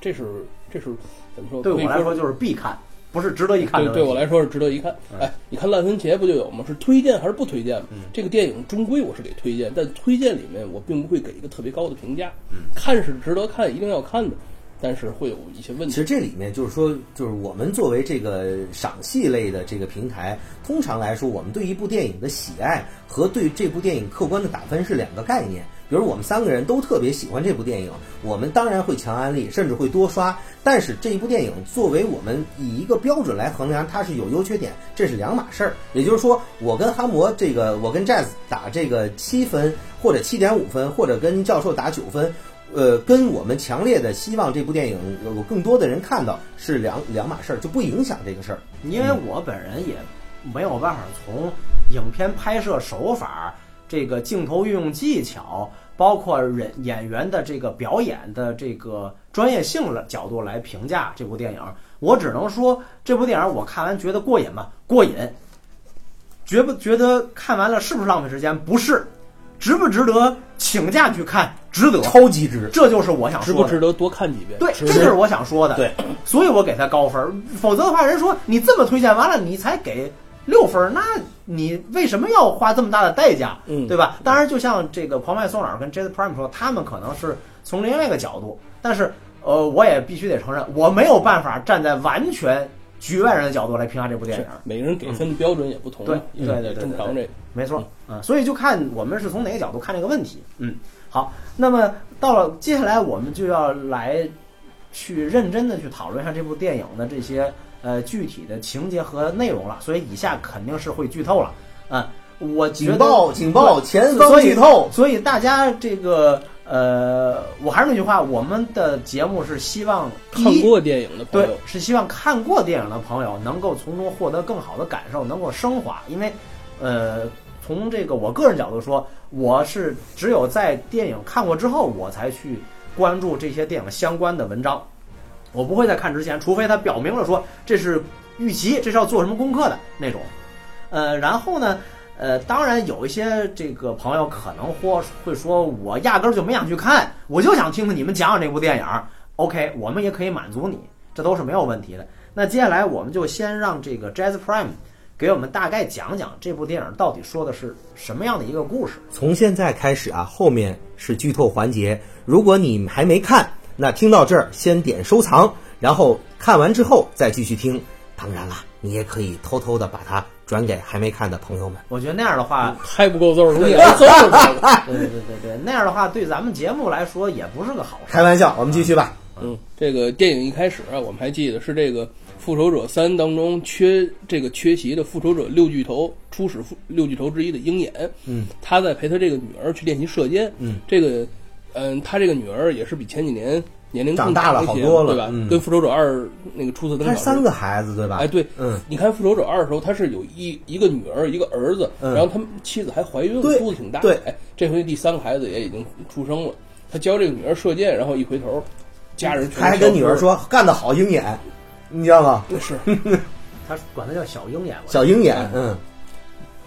这是这是怎么说？对我来说就是必看。不是值得一看的，对对我来说是值得一看。哎，你看烂番茄不就有吗？是推荐还是不推荐？嗯、这个电影终归我是给推荐，但推荐里面我并不会给一个特别高的评价。看是值得看，一定要看的，但是会有一些问题。其实这里面就是说，就是我们作为这个赏析类的这个平台，通常来说，我们对一部电影的喜爱和对这部电影客观的打分是两个概念。比如我们三个人都特别喜欢这部电影，我们当然会强安利，甚至会多刷。但是这一部电影作为我们以一个标准来衡量，它是有优缺点，这是两码事儿。也就是说，我跟哈魔这个，我跟 Jazz 打这个七分或者七点五分，或者跟教授打九分，呃，跟我们强烈的希望这部电影有更多的人看到是两两码事儿，就不影响这个事儿。因为我本人也没有办法从影片拍摄手法。这个镜头运用技巧，包括人演员的这个表演的这个专业性的角度来评价这部电影，我只能说这部电影我看完觉得过瘾吧？过瘾。觉不觉得看完了是不是浪费时间？不是。值不值得请假去看？值得，超级值。这就是我想值说的。不值得多看几遍？对，这就是我想说的。对，所以我给他高分。否则的话，人说你这么推荐完了，你才给六分儿，那你为什么要花这么大的代价？嗯对吧？当然，就像这个庞麦松尔跟 Jazz Prime 说，他们可能是从另外一个角度，但是呃，我也必须得承认，我没有办法站在完全局外人的角度来评价这部电影。每个人给分的标准也不同，对对对对对正常这个。没错，嗯，所以就看我们是从哪个角度看这个问题。嗯，好，那么到了接下来，我们就要来去认真的去讨论一下这部电影的这些呃具体的情节和内容了。所以以下肯定是会剧透了。嗯，我警报！警报！前方剧透！所以大家这个呃，我还是那句话，我们的节目是希望看过电影的朋对友，，是希望看过电影的朋友能够从中获得更好的感受，能够升华。因为，呃，从这个我个人角度说，我是只有在电影看过之后，我才去关注这些电影相关的文章。我不会在看之前，除非他表明了说这是预期，这是要做什么功课的那种。呃，然后呢，呃，当然有一些这个朋友可能或会说，我压根儿就没想去看，我就想听听你们讲讲这部电影。OK，我们也可以满足你，这都是没有问题的。那接下来我们就先让这个 Jazz Prime 给我们大概讲讲这部电影到底说的是什么样的一个故事。从现在开始啊，后面是剧透环节。如果你还没看，那听到这儿先点收藏，然后看完之后再继续听。当然了，你也可以偷偷的把它转给还没看的朋友们。我觉得那样的话，还不够揍，容易挨揍了。对对对对对，那样的话对咱们节目来说也不是个好事。开玩笑，我们继续吧。嗯，这个电影一开始啊，我们还记得是这个《复仇者三》当中缺这个缺席的复仇者六巨头初始复六巨头之一的鹰眼，嗯，他在陪他这个女儿去练习射箭，嗯，这个，嗯，他这个女儿也是比前几年年龄更长大了好多了对吧？嗯跟复仇者二那个初次登场他三个孩子对吧？哎，对，嗯，你看《复仇者二》的时候，他是有一一个女儿，一个儿子，嗯然后他们妻子还怀孕了，对肚子挺大。对哎，这回第三个孩子也已经出生了。他教这个女儿射箭，然后一回头，家人全他还跟女儿说干得好，鹰眼，你知道吗？是 他管他叫小鹰眼，小鹰眼，嗯，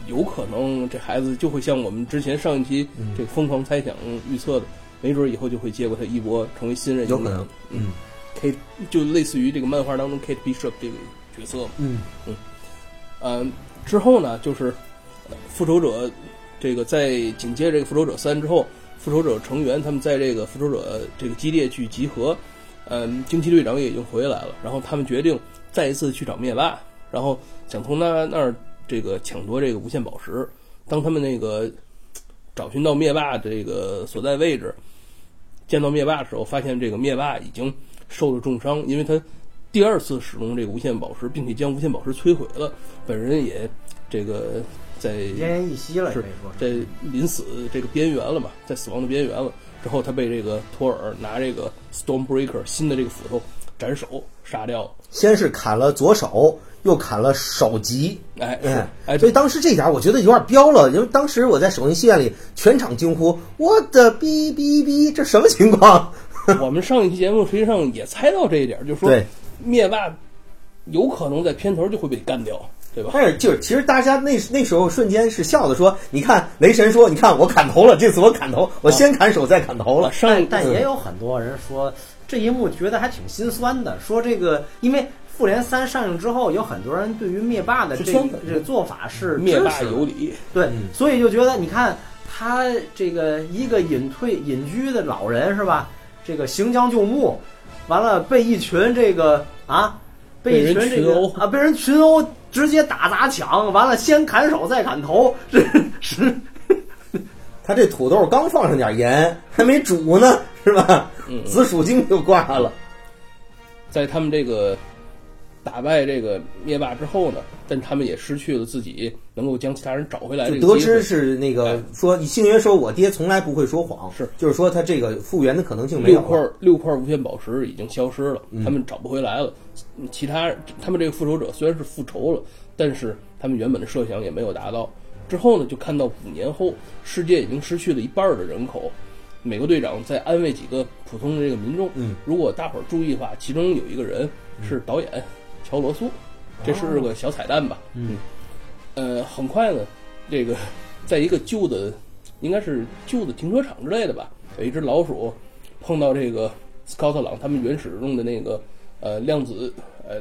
有可能这孩子就会像我们之前上一期这个疯狂猜想预测的，没准以后就会接过他衣钵，成为新任有可能，嗯 Kate 就类似于这个漫画当中 Kate Bishop 这个角色嘛。嗯嗯，之后呢，就是呃复仇者这个在紧接着这个复仇者三之后，复仇者成员他们在这个复仇者这个基地去集合，嗯，惊奇队长也已经回来了，然后他们决定再一次去找灭霸，然后想从他那儿这个抢夺这个无限宝石。当他们那个找寻到灭霸这个所在位置，见到灭霸的时候，发现这个灭霸已经受了重伤，因为他第二次使用这个无限宝石，并且将无限宝石摧毁了，本人也这个在奄奄一息了，是可以说。在临死这个边缘了嘛，在死亡的边缘了。之后，他被这个托尔拿这个 Stormbreaker 新的这个斧头斩首杀掉了。先是砍了左手，又砍了首级，哎，是哎，哎，所以当时这点儿我觉得有点彪了，因为当时我在首映戏院里，全场惊呼：“我的哔哔哔，这什么情况 我们上一期节目实际上也猜到这一点，就是？”说对，灭霸有可能在片头就会被干掉，对吧？但是就是其实大家那那时候瞬间是笑的说：“你看雷神说，你看我砍头了，这次我砍头，我先砍手再砍头了。上但但也有很多人说这一幕觉得还挺心酸的，说这个因为。复联三上映之后，有很多人对于灭霸的这这个做法是灭霸有理，对，嗯所以就觉得你看他这个一个隐退隐居的老人是吧？这个行将就木，完了被一群这个啊，被一群这个被人群殴啊被人群殴，直接打砸抢，完了先砍手再砍头，这是 他这土豆刚放上点盐，还没煮呢，是吧？嗯紫薯精就挂了。在他们这个打败这个灭霸之后呢，但他们也失去了自己能够将其他人找回来就得知。是那个哎说，星爷说我爹从来不会说谎，是就是说他这个复原的可能性没有六块了。六块无限宝石已经消失了，嗯他们找不回来了。其他他们这个复仇者虽然是复仇了，但是他们原本的设想也没有达到。之后呢，就看到五年后，世界已经失去了一半儿的人口。美国队长在安慰几个普通的这个民众。嗯，如果大伙儿注意的话，其中有一个人是导演乔罗素，这是个小彩蛋吧？嗯，呃，很快呢，这个在一个旧的，应该是旧的停车场之类的吧，有一只老鼠碰到这个斯科特朗他们原始用的那个呃量子呃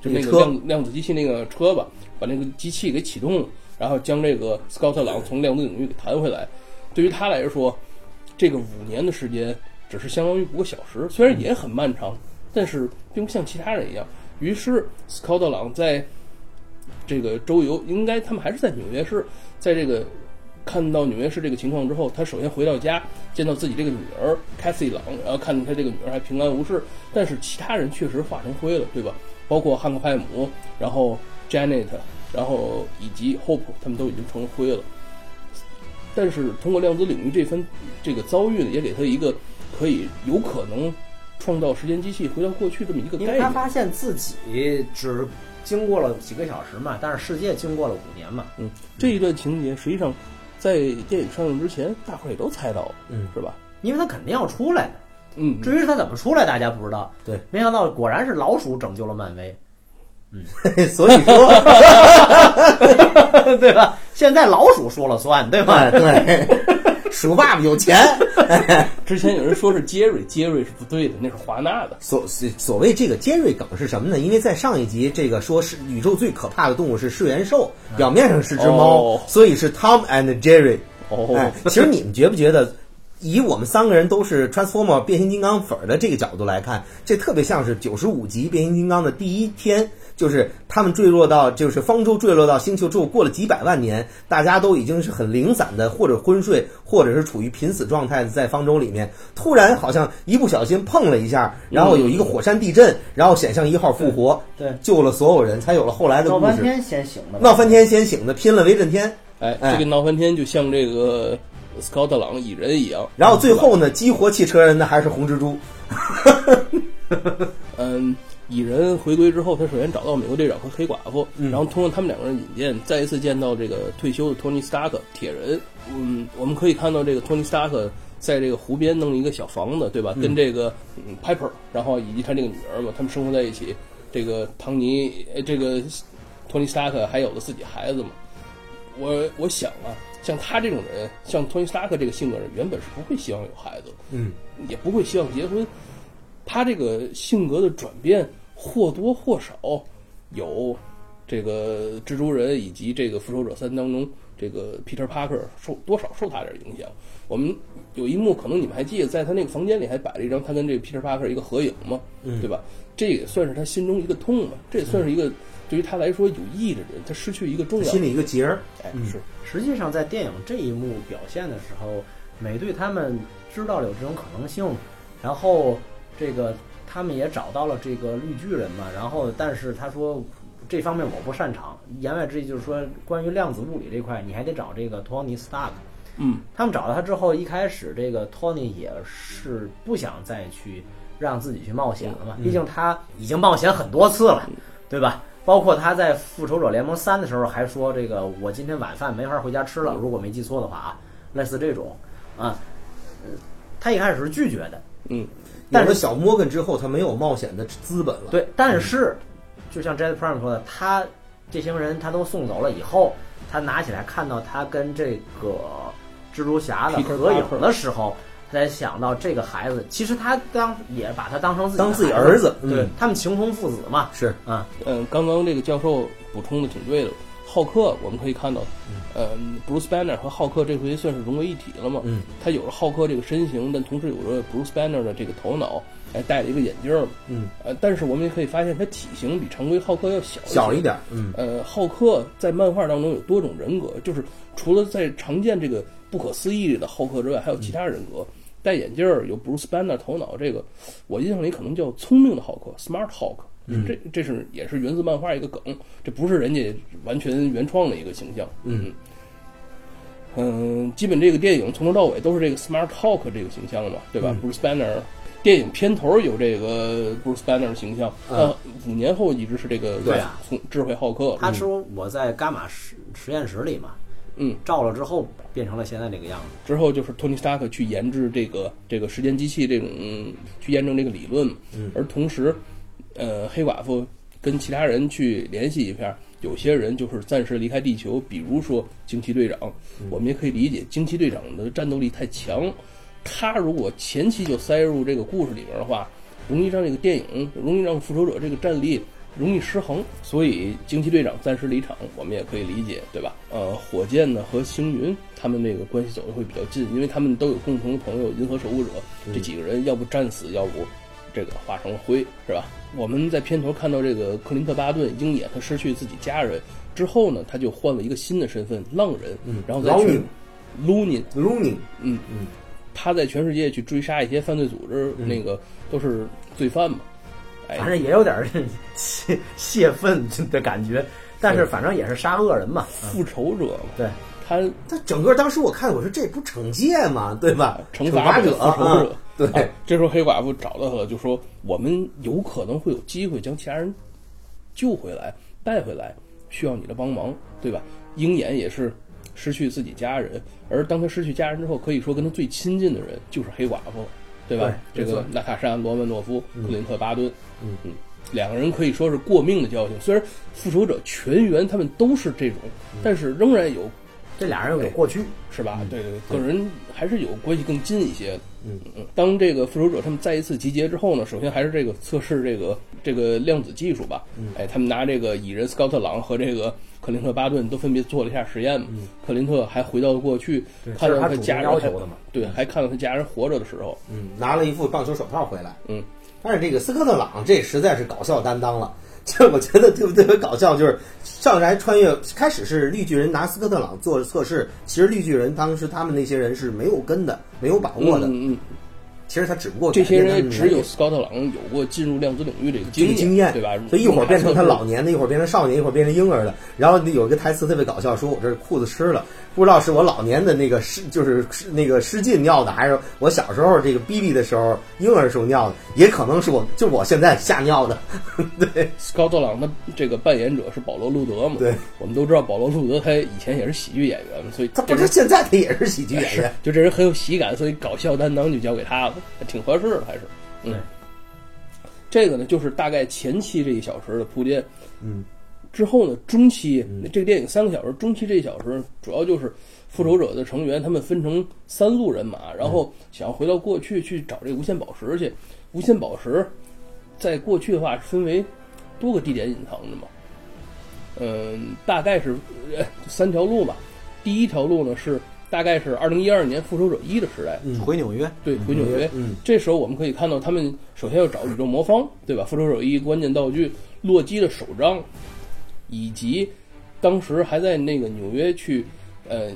就那个那个车量量子机器那个车吧，把那个机器给启动了，然后将这个斯科特朗从量子领域给弹回来。对于他来说，这个五年的时间只是相当于五个小时，虽然也很漫长，但是并不像其他人一样。于是斯科特朗在这个周游，应该他们还是在纽约市，在这个看到纽约市这个情况之后，他首先回到家，见到自己这个女儿凯西朗，然后看到他这个女儿还平安无事，但是其他人确实化成灰了，对吧？包括汉克派姆，然后 Janet，然后以及 Hope，他们都已经成了灰了。但是通过量子领域这番这个遭遇呢，也给他一个可以有可能创造时间机器回到过去这么一个因为他。发现自己只经过了几个小时嘛，但是世界经过了五年嘛。嗯，这一段情节实际上在电影上映之前，大伙儿也都猜到了，嗯，是吧？因为他肯定要出来的，嗯，至于他怎么出来，大家不知道。对，没想到果然是老鼠拯救了漫威，嗯 所以说，对吧？现在老鼠说了算，对吧？哎，对，鼠爸爸有钱。之前有人说是杰瑞，杰瑞是不对的，那是华纳的。所所谓这个杰瑞梗是什么呢？因为在上一集，这个说是宇宙最可怕的动物是噬元兽，表面上是只猫，哦所以是 Tom and Jerry。哦，哎，其实你们觉不觉得，以我们三个人都是 Transformer 变形金刚粉儿的这个角度来看，这特别像是九十五集变形金刚的第一天，就是他们坠落到就是方舟坠落到星球之后，过了几百万年，大家都已经是很零散的，或者昏睡，或者是处于濒死状态的在方舟里面，突然好像一不小心碰了一下，然后有一个火山地震，然后显像一号复活，对，救了所有人，才有了后来的故事。闹翻天先醒的，闹翻天先醒的，拼了威震天。哎，哎这个闹翻天就像这个斯科特朗蚁人一样。然后最后呢，激活汽车人的还是红蜘蛛。嗯，蚁人回归之后，他首先找到美国队长和黑寡妇，嗯然后通过他们两个人引荐，再一次见到这个退休的托尼·斯塔克铁人。嗯，我们可以看到这个托尼·斯塔克在这个湖边弄了一个小房子，对吧？跟这个嗯 Piper，然后以及他这个女儿嘛，他们生活在一起。这个唐尼，呃这个托尼·斯塔克还有了自己孩子嘛。我我想啊，像他这种人，像托尼·斯塔克这个性格的人，原本是不会希望有孩子的。嗯，也不会希望结婚。他这个性格的转变或多或少有这个蜘蛛人以及这个复仇者三当中这个 Peter Parker 受多少受他点影响。我们有一幕可能你们还记得，在他那个房间里还摆了一张他跟这个 Peter Parker 一个合影嘛，对吧？这也算是他心中一个痛嘛，这也算是一个对于他来说有意义的人，他失去一个重要心里一个结儿。哎嗯是实际上，在电影这一幕表现的时候，美队他们知道了有这种可能性，然后这个他们也找到了这个绿巨人嘛，然后但是他说这方面我不擅长，言外之意就是说关于量子物理这块，你还得找这个托尼·斯塔克。嗯，他们找到他之后，一开始这个托尼也是不想再去让自己去冒险了嘛，毕竟他已经冒险很多次了，对吧？包括他在《复仇者联盟三》的时候还说：“这个我今天晚饭没法回家吃了。”如果没记错的话啊，类似这种啊，呃他一开始是拒绝的，嗯，但是有了小摩根之后，他没有冒险的资本了。对，但是就像 Jet Prime 说的，他这些人他都送走了以后，他拿起来看到他跟这个蜘蛛侠的合影的时候，他才想到这个孩子，其实他当也把他当成自己当自己儿子对、嗯他们情同父子嘛，是啊，嗯，刚刚这个教授补充的挺对的。浩克我们可以看到，嗯，Bruce Banner 和浩克这回算是融为一体了嘛。嗯，他有了浩克这个身形，但同时有着 Bruce Banner 的这个头脑，还戴了一个眼镜儿。嗯，呃，但是我们也可以发现，他体型比常规浩克要小一。小一点。嗯呃，浩克在漫画当中有多种人格，就是除了在常见这个不可思议的浩克之外，还有其他人格。戴眼镜儿有 Bruce Banner 头脑，这个我印象里可能叫聪明的浩克 （Smart Hulk）。这这是也是源自漫画一个梗，这不是人家完全原创的一个形象。嗯嗯，基本这个电影从头到尾都是这个 Smart Hulk 这个形象嘛，对吧、b r u c e Banner 电影片头有这个 Bruce Banner 的形象，呃，五年后一直是这个对啊智慧浩克。他说我在伽马实实验室里嘛，嗯，照了之后变成了现在这个样子。之后就是托尼·斯塔克去研制这个这个时间机器这种、嗯去验证这个理论，嗯。而同时，呃，黑寡妇跟其他人去联系一下，有些人就是暂时离开地球，比如说惊奇队长，我们也可以理解惊奇队长的战斗力太强，他如果前期就塞入这个故事里面的话，容易让这个电影，容易让复仇者这个战力容易失衡，所以惊奇队长暂时离场，我们也可以理解，对吧？呃，火箭呢和星云他们那个关系走的会比较近，因为他们都有共同的朋友银河守护者，这几个人要不战死，要不这个化成了灰，是吧？我们在片头看到这个克林特·巴顿鹰眼，他失去自己家人之后呢，他就换了一个新的身份——浪人，嗯然后再去 Lunin，Lunin，嗯嗯，他在全世界去追杀一些犯罪组织，那个都是罪犯嘛。哎，反正也有点 泄泄愤的感觉，但是反正也是杀恶人嘛。复仇者嘛，对，他他整个当时我看，我说这不惩戒嘛？对吧？惩罚者、复仇者啊。对啊这时候黑寡妇找到他了，就说我们有可能会有机会将其他人救回来、带回来，需要你的帮忙，对吧？鹰眼也是失去自己家人，而当他失去家人之后，可以说跟他最亲近的人就是黑寡妇，对吧？对这个娜塔莎·罗曼诺夫、布林特·巴顿，嗯嗯，两个人可以说是过命的交情。虽然复仇者全员他们都是这种，但是仍然有这俩人有过去，是吧？对对，对，个人还是有关系更近一些的。嗯嗯。当这个复仇者他们再一次集结之后呢，首先还是这个测试这个这个量子技术吧。嗯哎，他们拿这个蚁人斯高特朗和这个克林特巴顿都分别做了一下实验嘛。克林特还回到了过去，看到他家人还要求的嘛。对，还看到他家人活着的时候。嗯，拿了一副棒球手套回来。嗯，但是这个斯科特朗这实在是搞笑担当了。这 我觉得特别特别搞笑，就是上来穿越，开始是绿巨人拿斯科特朗做测试，其实绿巨人当时他们那些人是没有跟的，没有把握的。嗯嗯，其实他只不过这些人只有斯高特朗有过进入量子领域这个这个经验，对吧？所以一会儿变成他老年的，一会儿变成少年，一会儿变成婴儿的。然后有一个台词特别搞笑，说我这裤子湿了，不知道是我老年的那个失，就是那个失禁尿的，还是我小时候这个逼逼的时候婴儿时候尿的，也可能是我就我现在吓尿的。对，斯高特朗的这个扮演者是保罗·路德嘛？对，我们都知道保罗·路德他以前也是喜剧演员嘛，所以他不是现在他也是喜剧演员。就这人很有喜感，所以搞笑担当就交给他了，挺合适的，还是嗯。这个呢，就是大概前期这一小时的铺垫，嗯，之后呢，中期、这个电影三个小时，中期这一小时主要就是复仇者的成员他们分成三路人马，然后想要回到过去去找这个无限宝石去。无限宝石在过去的话是分为多个地点隐藏的嘛，嗯，大概是呃 三条路吧。第一条路呢是大概是二零一二年复仇者一的时代，嗯回纽约，对，回纽约。嗯，这时候我们可以看到，他们首先要找宇宙魔方，对吧？复仇者一关键道具洛基的手杖，以及当时还在那个纽约去，呃，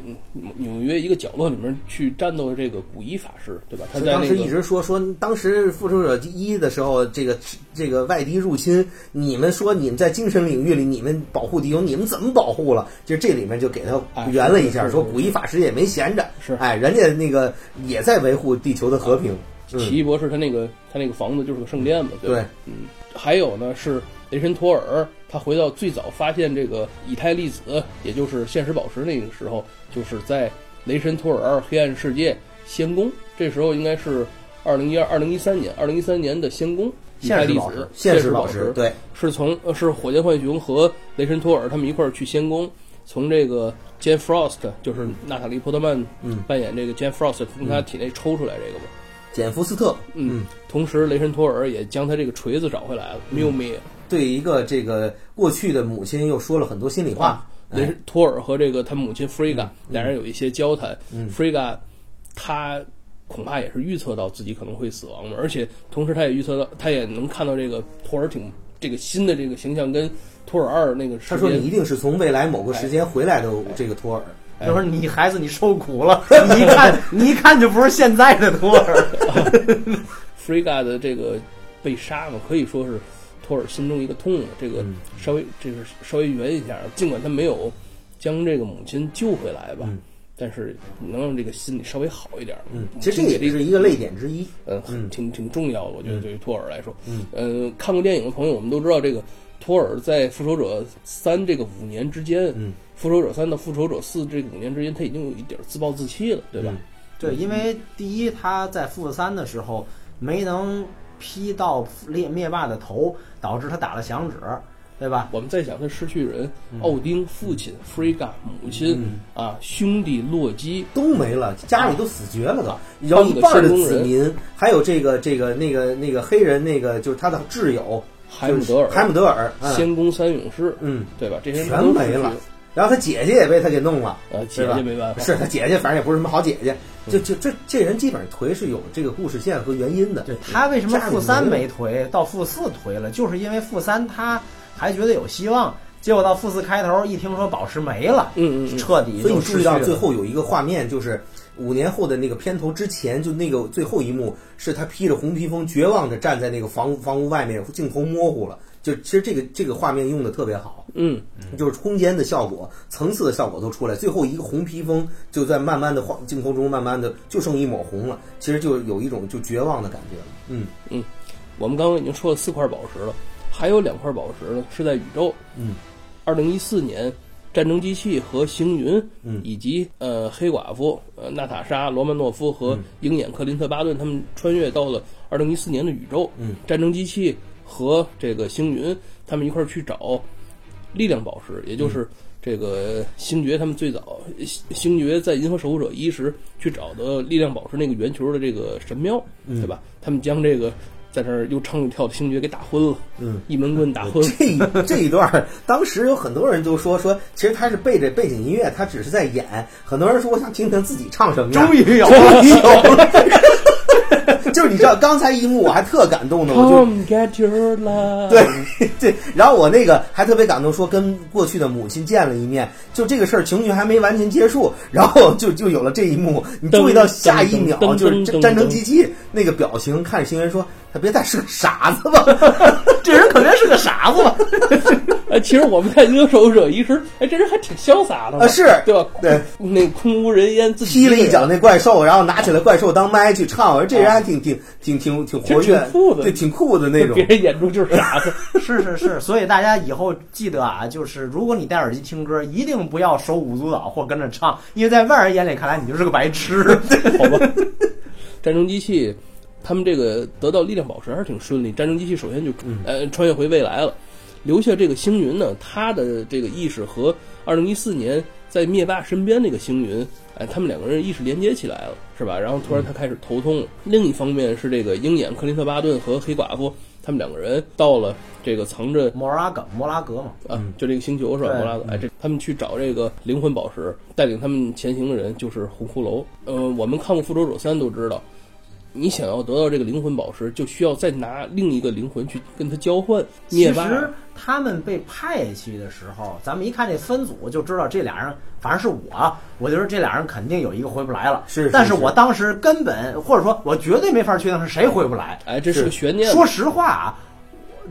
纽约一个角落里面去战斗的这个古一法师，对吧？他在当时一直说说，当时复仇者一的时候，这个这个外敌入侵，你们说你们在精神领域里，你们保护敌友，你们怎么保护了？就这里面就给他哎圆了一下，说古一法师也没闲着，是哎，人家那个也在维护地球的和平。奇异博士他那个他那个房子就是个圣殿嘛，对吧？对，嗯，还有呢是雷神托尔，他回到最早发现这个以太粒子，也就是现实宝石那个时候，就是在雷神托尔二黑暗世界仙宫，这时候应该是二零一二、二零一三年、二零一三年的仙宫。以太粒子现实宝石，对，是从呃是火箭浣熊和雷神托尔他们一块儿去仙宫，从这个 Jane Frost 就是娜塔莉波特曼嗯。扮演这个 Jane Frost 从他体内抽出来这个嘛，简福斯特嗯，同时雷神托尔也将他这个锤子找回来了，缪米对一个这个过去的母亲又说了很多心里话。雷神托尔和这个他母亲 Frigga 两人有一些交谈，Frigga 他恐怕也是预测到自己可能会死亡嘛，而且同时他也预测到，他也能看到这个托尔挺这个新的这个形象跟托尔二那个他说你一定是从未来某个时间回来的这个托尔。就说你孩子你受苦了，你一看你一看就不是现在的托尔。Frigga 的这个被杀嘛，可以说是托尔心中一个痛啊。这个稍微这个稍微圆一下，尽管他没有将这个母亲救回来吧，但是能让这个心里稍微好一点。嗯，其实这也是一个泪点之一。呃，嗯挺挺重要的，我觉得对于托尔来说，嗯，呃，看过电影的朋友，我们都知道这个托尔在《复仇者三》这个五年之间，嗯，复仇者三》到《复仇者四》这五年之间，他已经有一点自暴自弃了，对吧？对，因为第一他在复三的时候没能劈到灭灭霸的头，导致他打了响指，对吧？我们在想他失去人，奥丁父亲、弗瑞嘎母亲、啊，兄弟洛基，都没了，家里都死绝了都，有一半的子民，还有这个这个那个那个黑人那个就是他的挚友海姆德尔、海姆德尔、仙宫三勇士，嗯，对吧？这些全没了。然后他姐姐也被他给弄了，呃，姐姐没办法，是他姐姐，反正也不是什么好姐姐。就就这这人基本上颓是有这个故事线和原因的。对他为什么负三没颓，到负四颓了，就是因为负三他还觉得有希望，结果到负四开头一听说宝石没了，嗯嗯，彻底。所以你注意到最后有一个画面，就是五年后的那个片头之前，就那个最后一幕是他披着红披风，绝望的站在那个房房屋外面，镜头模糊了。就其实这个这个画面用的特别好，嗯，就是空间的效果、层次的效果都出来。最后一个红披风就在慢慢的画镜头中，慢慢的就剩一抹红了，其实就有一种就绝望的感觉了。嗯嗯，我们刚刚已经说了四块宝石了，还有两块宝石呢，是在宇宙。嗯，二零一四年，战争机器和星云，嗯，以及呃黑寡妇、呃娜塔莎、罗曼诺夫和鹰眼克林特巴顿他们穿越到了二零一四年的宇宙。嗯，战争机器。和这个星云他们一块儿去找力量宝石，也就是这个星爵他们最早星爵在银河守护者一时去找的力量宝石那个圆球的这个神庙，对吧？他们将这个在这儿又唱又跳的星爵给打昏了，嗯，一闷棍打昏。这一这一段，当时有很多人都说说，其实他是背着背景音乐，他只是在演。很多人说，我想听听自己唱什么样。终于有，终于有了。就是你知道，刚才一幕我还特感动呢，我就 get your love。对对，然后我那个还特别感动，说跟过去的母亲见了一面，就这个事儿情绪还没完全结束，然后就就有了这一幕。你注意到下一秒就是战争机器那个表情，看着星人说他别再是个傻子吧，这人可别是个傻子吧。哎，其实我们看《银河守护者》一时，哎，这人还挺潇洒的啊，是对吧？对，那空无人烟，自己踢了一脚那怪兽，然后拿起来怪兽当麦去唱，我说这人还挺挺挺挺挺活跃，挺酷的，对，挺酷的那种。别人眼中就是傻子。是是是，所以大家以后记得啊，就是如果你戴耳机听歌，一定不要手舞足蹈或跟着唱，因为在外人眼里看来你就是个白痴，好吧？战争机器，他们这个得到力量宝石还是挺顺利。战争机器首先就呃穿越回未来了。留下这个星云呢，他的这个意识和二零一四年在灭霸身边那个星云，哎，他们两个人意识连接起来了，是吧？然后突然他开始头痛。另一方面是这个鹰眼克林特巴顿和黑寡妇，他们两个人到了这个藏着摩拉格摩拉格嘛，啊，就这个星球是吧？摩拉格，哎，这他们去找这个灵魂宝石，带领他们前行的人就是红骷髅。呃，我们看过《复仇者三》都知道。你想要得到这个灵魂宝石，就需要再拿另一个灵魂去跟他交换。灭霸，其实他们被派去的时候，咱们一看这分组就知道这俩人，反正是我，我觉得这俩人肯定有一个回不来了。是，但是我当时根本或者说我绝对没法确定是谁回不来。哎，这是个悬念。说实话啊。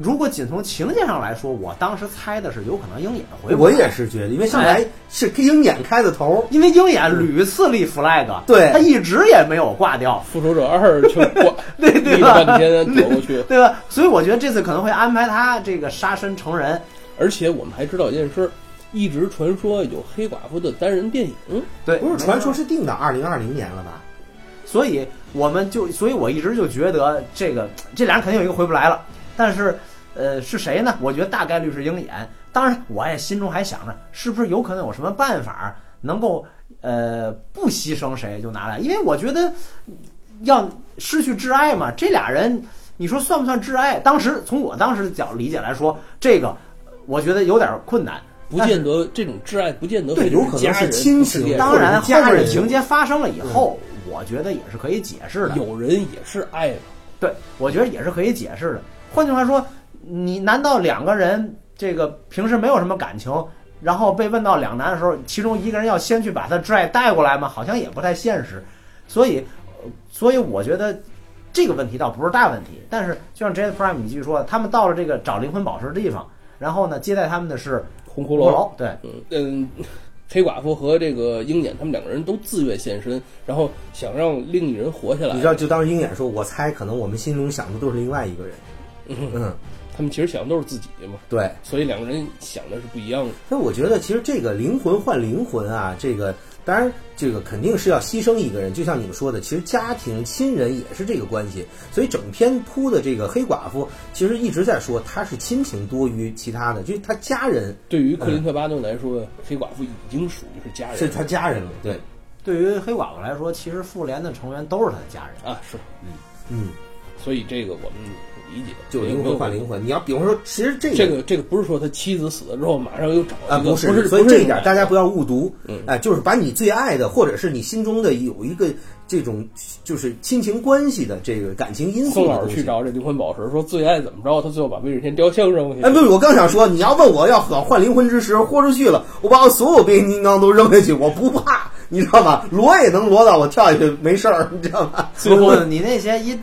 如果仅从情节上来说，我当时猜的是有可能鹰眼回我也是觉得，因为上来是鹰眼开的头，因为鹰眼屡次立 flag，对他一直也没有挂掉。复仇者二就挂，对对吧？半天躲过去，对吧？所以我觉得这次可能会安排他这个杀身成仁。而且我们还知道一件事，一直传说有黑寡妇的单人电影，对，不是传说是定到二零二零年了吧？所以我们就，所以我一直就觉得这个这俩人肯定有一个回不来了，但是。呃，是谁呢？我觉得大概率是鹰眼。当然，我也心中还想着，是不是有可能有什么办法能够呃不牺牲谁就拿来？因为我觉得要失去挚爱嘛，这俩人你说算不算挚爱？当时从我当时的角理解来说，这个我觉得有点困难。不见得这种挚爱不见得对，有可能是亲情。当然，后面情节发生了以后，我觉得也是可以解释的。有人也是爱的，对，我觉得也是可以解释的。换句话说。你难道两个人这个平时没有什么感情，然后被问到两难的时候，其中一个人要先去把他挚爱带过来吗？好像也不太现实。所以，所以我觉得这个问题倒不是大问题。但是，就像 Jet Prime 你继续说，他们到了这个找灵魂宝石的地方，然后呢，接待他们的是红骷髅。对，嗯，黑寡妇和这个鹰眼他们两个人都自愿献身，然后想让另一人活下来。你知道，就当时鹰眼说，我猜可能我们心中想的都是另外一个人。嗯，他们其实想的都是自己嘛，对。所以两个人想的是不一样的。那我觉得，其实这个灵魂换灵魂啊，这个当然这个肯定是要牺牲一个人，就像你们说的，其实家庭亲人也是这个关系。所以整篇铺的这个黑寡妇，其实一直在说她是亲情多于其他的，就是她家人。对于克林特·巴顿来说，黑寡妇已经属于是家人，是他家人了。对，对于黑寡妇来说，其实复联的成员都是他的家人啊。是，嗯嗯，所以这个我们。理解，就灵魂换灵魂。你要比方说，其实这个这个这个不是说他妻子死了之后马上又找啊，不是，所以这一点大家不要误读。哎，就是把你最爱的，或者是你心中的有一个这种就是亲情关系的这个感情因素。宋老师去找这灵魂宝石，说最爱怎么着？他最后把威震天雕像扔下去。哎，不是，我刚想说，你要问我要换灵魂之时豁出去了，我把我所有变形金刚都扔下去，我不怕，你知道吗？罗也能罗到我跳下去没事儿，你知道吗？最后你那些一一。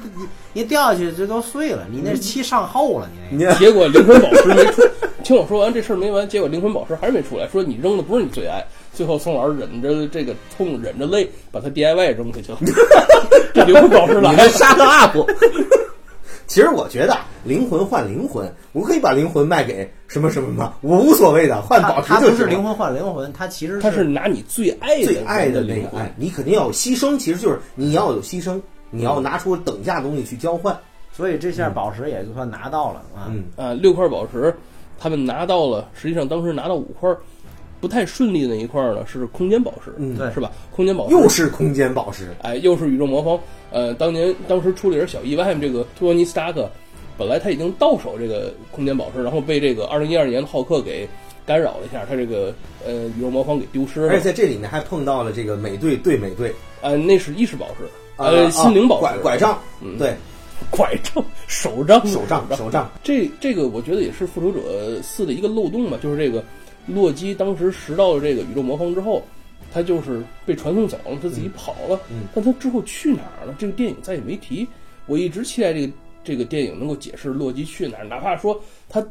你掉下去，这都碎了。你那漆上厚了，你那。结果灵魂宝石没出，听我说完这事儿没完，结果灵魂宝石还是没出来。说你扔的不是你最爱。最后宋老师忍着这个痛，忍着泪，把他 DIY 扔下去了。这灵魂宝石来了，杀个 UP。其实我觉得灵魂换灵魂，我可以把灵魂卖给什么什么吗？我无所谓的，换宝石就是灵魂换灵魂，他其实他是拿你最爱最爱的那个爱，你肯定要有牺牲，其实就是你要有牺牲。你要拿出等价东西去交换，所以这下宝石也就算拿到了啊。嗯啊，六块宝石，他们拿到了。实际上当时拿到五块，不太顺利的那一块呢是空间宝石，嗯，对，是吧？空间宝石又是空间宝石，哎，又是宇宙魔方。呃，当年当时出了点小意外，这个托尼·斯塔克本来他已经到手这个空间宝石，然后被这个二零一二年的浩克给干扰了一下，他这个呃宇宙魔方给丢失了。而且在这里面还碰到了这个美队对美队，呃，那是意识宝石。呃，心灵宝石，拐拐杖，嗯，对，拐杖，手杖，手杖，手杖。这这个我觉得也是复仇者四的一个漏洞吧，就是这个洛基当时拾到了这个宇宙魔方之后，他就是被传送走了，他自己跑了，嗯，但他之后去哪儿了？这个电影再也没提。我一直期待这个这个电影能够解释洛基去哪儿，哪怕说他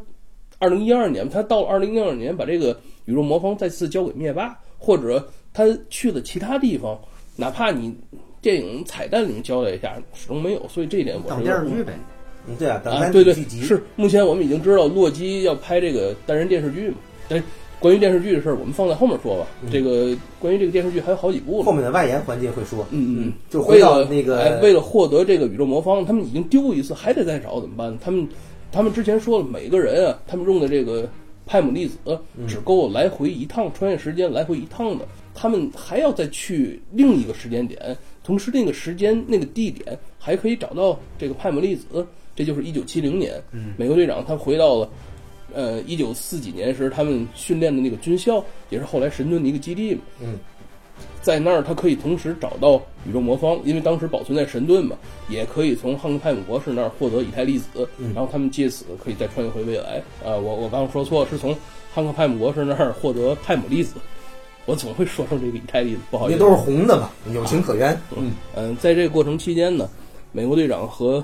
二零一二年，他到了二零一二年把这个宇宙魔方再次交给灭霸，或者他去了其他地方，哪怕你。电影彩蛋里面交代一下，始终没有，所以这一点我等电视剧呗。嗯，对啊，等对对是。目前我们已经知道洛基要拍这个单人电视剧嘛？但，关于电视剧的事儿，我们放在后面说吧。这个关于这个电视剧还有好几部，后面的外延环节会说。嗯嗯，就回到那个为了获得这个宇宙魔方，他们已经丢过一次，还得再找怎么办？他们他们之前说了，每个人啊，他们用的这个派姆粒子只够来回一趟，穿越时间来回一趟的，他们还要再去另一个时间点。同时，那个时间、那个地点还可以找到这个派姆粒子，这就是一九七零年，美国队长他回到了，呃，一九四几年时他们训练的那个军校，也是后来神盾的一个基地嘛。嗯，在那儿他可以同时找到宇宙魔方，因为当时保存在神盾嘛，也可以从汉克派姆博士那儿获得以太粒子，然后他们借此可以再穿越回未来。啊，我我刚刚说错，是从汉克派姆博士那儿获得派姆粒子。我总会说成这个以太粒子，不好意思。那都是红的嘛，有情可原。嗯嗯，在这个过程期间呢，美国队长和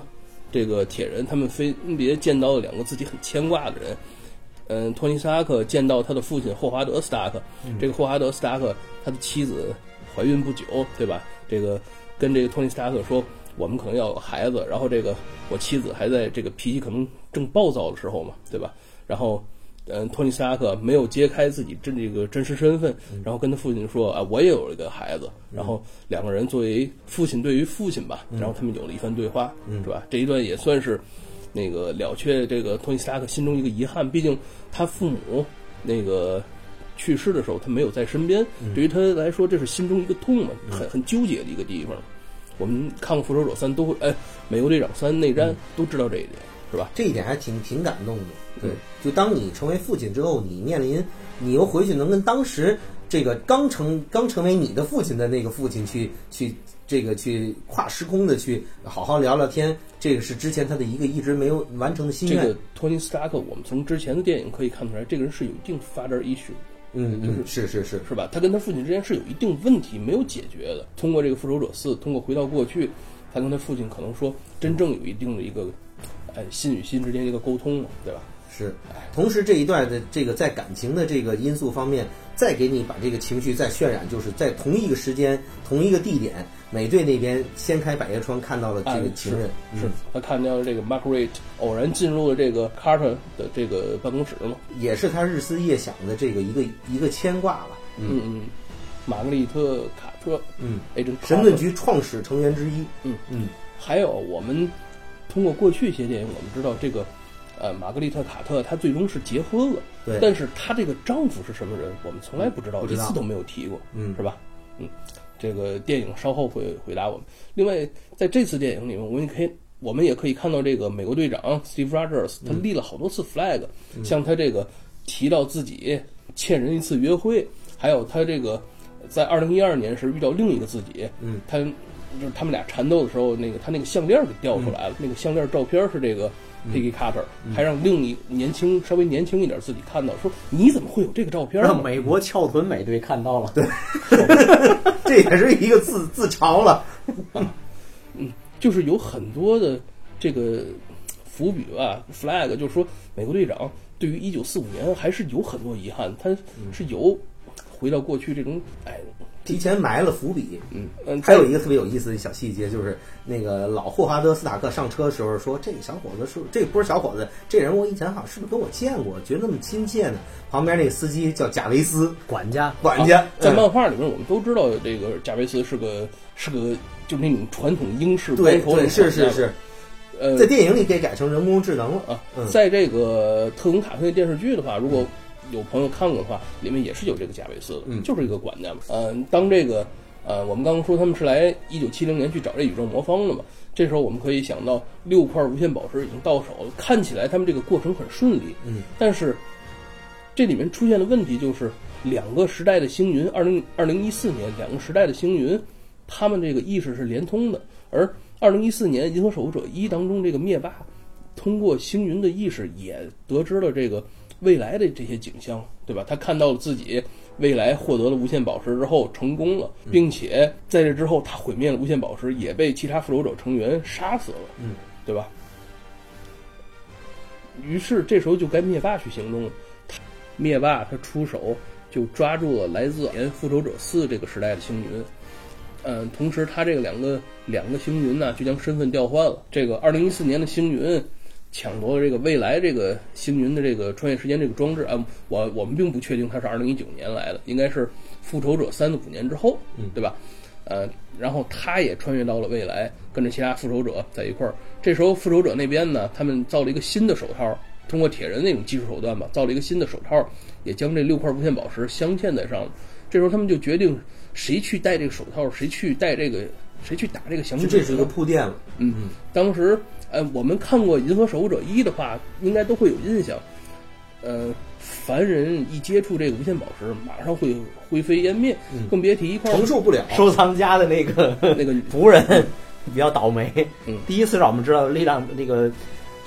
这个铁人他们分别见到了两个自己很牵挂的人。嗯，托尼·斯塔克见到他的父亲霍华德·斯塔克。这个霍华德·斯塔克他的妻子怀孕不久，对吧？这个跟这个托尼·斯塔克说，我们可能要有孩子。然后这个我妻子还在这个脾气可能正暴躁的时候嘛，对吧？然后。嗯，托尼·斯塔克没有揭开自己真这个真实身份，然后跟他父亲说啊，我也有一个孩子。然后两个人作为父亲对于父亲吧，然后他们有了一番对话，是吧？这一段也算是那个了却这个托尼·斯塔克心中一个遗憾。毕竟他父母那个去世的时候，他没有在身边，对于他来说，这是心中一个痛嘛，很很纠结的一个地方。我们看过《复仇者三》，都会哎，《美国队长三》内战都知道这一点，是吧？这一点还挺挺感动的。对，就当你成为父亲之后，你面临，你又回去能跟当时这个刚成刚成为你的父亲的那个父亲去去这个去跨时空的去好好聊聊天，这个是之前他的一个一直没有完成的心愿。这个托尼·斯塔克，我们从之前的电影可以看出来，这个人是有一定发展 issue，嗯，就是是是是是吧？他跟他父亲之间是有一定问题没有解决的。通过这个复仇者四，通过回到过去，他跟他父亲可能说真正有一定的一个，哎，心与心之间一个沟通嘛，对吧？是，同时这一段的这个在感情的这个因素方面，再给你把这个情绪再渲染，就是在同一个时间、同一个地点，美队那边掀开百叶窗看到了这个情人，是嗯他看到了这个 Margaret 偶然进入了这个 Carter 的这个办公室嘛，也是他日思夜想的这个一个一个牵挂吧。嗯嗯，玛格丽特·卡特，嗯，，Agent 神盾局创始成员之一。嗯嗯，还有我们通过过去一些电影，我们知道这个呃玛格丽特·卡特她最终是结婚了，对但是她这个丈夫是什么人，我们从来不知道，一次都没有提过，嗯是吧？嗯，这个电影稍后会回答我们。另外，在这次电影里面，我们可以。我们也可以看到，这个美国队长 Steve Rogers，他立了好多次 flag，、像他这个提到自己欠人一次约会，还有他这个在二零一二年时遇到另一个自己，嗯，他就是他们俩缠斗的时候，那个他那个项链给掉出来了，那个项链照片是这个 Peggy Carter，、还让另一年轻稍微年轻一点自己看到，说你怎么会有这个照片呢？让美国翘臀美队看到了，对，这也是一个自自嘲了。嗯就是有很多的这个伏笔吧，flag，就是说美国队长对于一九四五年还是有很多遗憾，他是有回到过去这种哎，提前埋了伏笔。嗯。嗯，还有一个特别有意思的小细节，就是那个老霍华德·斯塔克上车的时候说：“这个小伙子是这不是小伙子，这人我以前好像是不是跟我见过，觉得那么亲切呢？”旁边那个司机叫贾维斯，管家，管家啊，在嗯。漫画里面，我们都知道这个贾维斯是个是个就是那种传统英式对对是是是，呃，在电影里给改成人工智能了。啊嗯，在这个特工卡特电视剧的话，如果有朋友看过的话，里面也是有这个贾维斯的，嗯。就是一个管家嘛。嗯、当这个呃，我们刚刚说他们是来一九七零年去找这宇宙魔方的嘛，这时候我们可以想到六块无限宝石已经到手了，看起来他们这个过程很顺利，嗯，但是这里面出现的问题就是两个时代的星云，二零二零一四年两个时代的星云，他们这个意识是连通的，而二零一四年《银河守护者一》当中这个灭霸通过星云的意识也得知了这个未来的这些景象，对吧？他看到了自己未来获得了无限宝石之后成功了，并且在这之后他毁灭了无限宝石，也被其他复仇者成员杀死了，嗯，对吧？于是这时候就该灭霸去行动了。他灭霸他出手就抓住了来自前复仇者四这个时代的星云，嗯，同时他这个两个两个星云呢就将身份调换了。这个二零一四年的星云抢夺了这个未来这个星云的这个穿越时间这个装置啊，我我们并不确定它是二零一九年来的，应该是复仇者三的五年之后，对吧？呃，然后他也穿越到了未来，跟着其他复仇者在一块儿。这时候复仇者那边呢，他们造了一个新的手套，通过铁人那种技术手段吧，造了一个新的手套，也将这六块无限宝石镶嵌在上了。这时候他们就决定谁去戴这个手套，谁去戴这个，谁去打这个响指。就这是一个铺垫了。嗯，当时呃，我们看过《银河守护者一》的话，应该都会有印象。呃，凡人一接触这个无限宝石，马上会灰飞烟灭，更别提一块承受不了。收藏家的那个 那个 仆人比较倒霉。嗯第一次让我们知道力量这个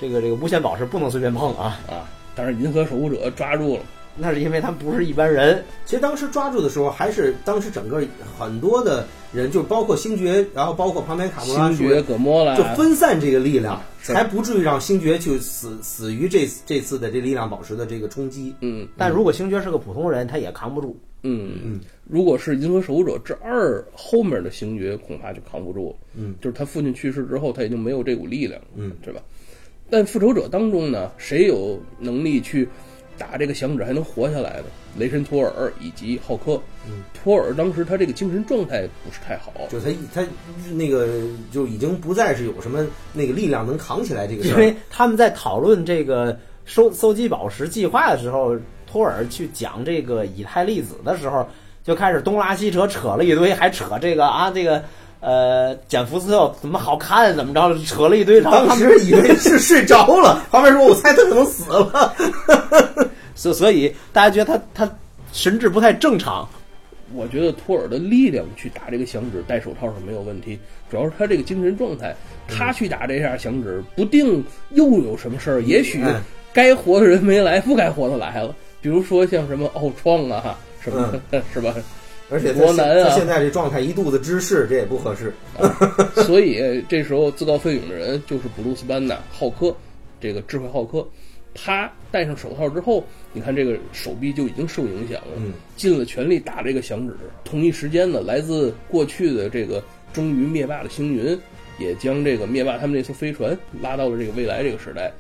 这个这个无限宝石不能随便碰啊，啊。但是银河守护者抓住了，那是因为他们不是一般人。其实当时抓住的时候，还是当时整个很多的人，就包括星爵，然后包括旁边卡莫拉星爵、葛莫拉就分散这个力量，才不至于让星爵去死死于这这次的这力量宝石的这个冲击。嗯但如果星爵是个普通人，他也扛不住。嗯嗯，如果是银河守护者之二后面的星爵，恐怕就扛不住了。嗯，就是他父亲去世之后，他已经没有这股力量了，嗯，对吧？但复仇者当中呢，谁有能力去打这个响指还能活下来的？雷神托尔以及浩克。嗯，托尔当时他这个精神状态不是太好，就他他那个就已经不再是有什么那个力量能扛起来这个事儿。因为他们在讨论这个收搜集宝石计划的时候，托尔去讲这个以太粒子的时候，就开始东拉西扯，扯了一堆，还扯这个啊这个。呃，简福斯特怎么好看？怎么着？扯了一堆，然后当时以为是睡着了，旁边说：“我猜他可能死了。所所以大家觉得他他神志不太正常。我觉得托尔的力量去打这个响指戴手套是没有问题，主要是他这个精神状态，他去打这下响指，不定又有什么事儿，也许哎该活的人没来，不该活的来了，比如说像什么奥创啊，什么、是吧？”而且他多难啊现在这状态一肚子知识，这也不合适。所以这时候自告奋勇的人就是布鲁斯班纳浩克，这个智慧浩克，他戴上手套之后，你看这个手臂就已经受影响了，嗯尽了全力打这个响指。同一时间呢，来自过去的这个忠于灭霸的星云，也将这个灭霸他们这艘飞船拉到了这个未来这个时代。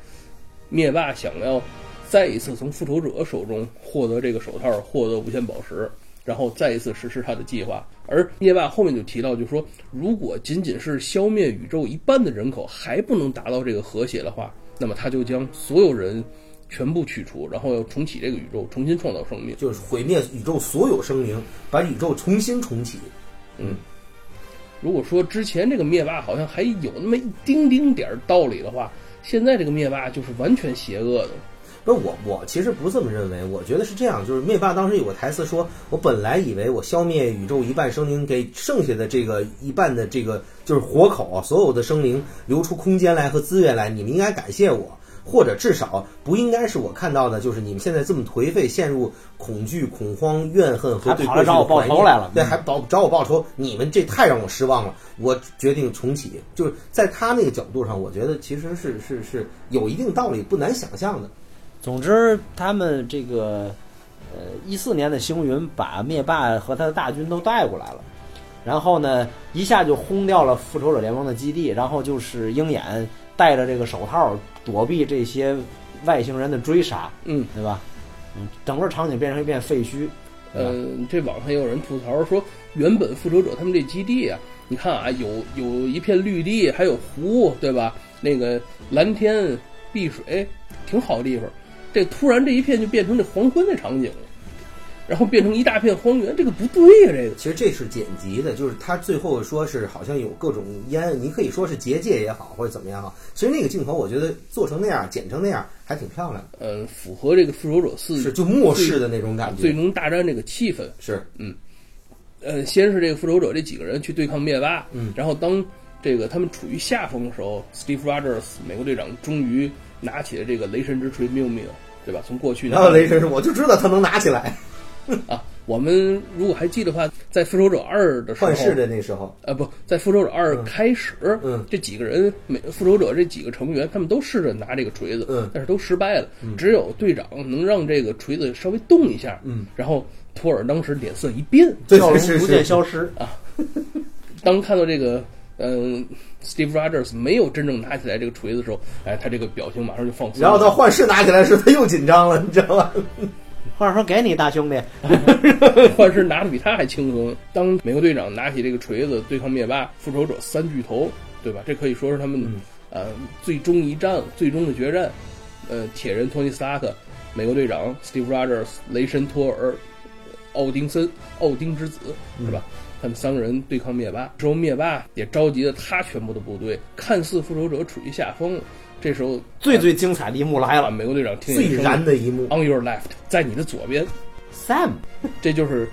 灭霸想要再一次从复仇者手中获得这个手套，获得无限宝石，然后再一次实施他的计划。而灭霸后面就提到，就说如果仅仅是消灭宇宙一半的人口还不能达到这个和谐的话，那么他就将所有人全部去除，然后要重启这个宇宙，重新创造生命。就是毁灭宇宙所有生灵，把宇宙重新重启。嗯如果说之前这个灭霸好像还有那么一丁丁点儿道理的话，现在这个灭霸就是完全邪恶的。不是我，我其实不这么认为。我觉得是这样，就是灭霸当时有个台词说：“我本来以为我消灭宇宙一半生灵，给剩下的这个一半的这个就是活口啊，所有的生灵留出空间来和资源来，你们应该感谢我，或者至少不应该是我看到的，就是你们现在这么颓废，陷入恐惧、恐慌、怨恨和还对跑来找我报过去的怀念仇来了对，还找找我报仇，你们这太让我失望了。我决定重启，就是在他那个角度上，我觉得其实是是是有一定道理，不难想象的。总之，他们这个呃一四年的星云把灭霸和他的大军都带过来了，然后呢一下就轰掉了复仇者联盟的基地，然后就是鹰眼戴着这个手套躲避这些外星人的追杀，嗯，对吧？嗯，整个场景变成一片废墟。嗯，这网上也有人吐槽说，原本复仇者他们这基地啊，你看啊，有有一片绿地，还有湖，对吧？那个蓝天碧水，挺好的地方。这突然这一片就变成这黄昏的场景了，然后变成一大片荒原，这个不对呀、这个。其实这是剪辑的，就是他最后说是好像有各种烟，你可以说是结界也好，或者怎么样哈。其实那个镜头我觉得做成那样，剪成那样还挺漂亮的，嗯，符合这个复仇者四是就末世的那种感觉最。终大战这个气氛。是嗯，呃，先是这个复仇者这几个人去对抗灭霸，嗯然后当这个他们处于下风的时候，Steve Rogers 美国队长终于拿起了这个雷神之锤命命，对吧？从过去然后雷神说我就知道他能拿起来，啊，我们如果还记得话，在复仇者二的时候，幻视的那时候，呃不在复仇者二嗯开始，嗯这几个人每复仇者这几个成员，他们都试着拿这个锤子，嗯但是都失败了，只有队长能让这个锤子稍微动一下，嗯，然后托尔当时脸色一变，对笑容逐渐，消失啊。当看到这个嗯、Steve Rogers 没有真正拿起来这个锤子的时候，哎，他这个表情马上就放松了。然后到幻视拿起来时，他又紧张了，你知道吗？或者说给你大兄弟，幻视拿的比他还轻松。当美国队长拿起这个锤子对抗灭霸，复仇者三巨头，对吧？这可以说是他们、嗯呃最终一战、最终的决战。呃，铁人托尼斯塔克、美国队长 Steve Rogers、雷神托尔、奥丁森、奥丁之子，是吧？他们三个人对抗灭霸，之后灭霸也召集了他全部的部队，看似复仇者处于下风。这时候最最精彩的一幕来啊，了美国队长听最燃的一幕，，On your left，在你的左边。，Sam，这就是，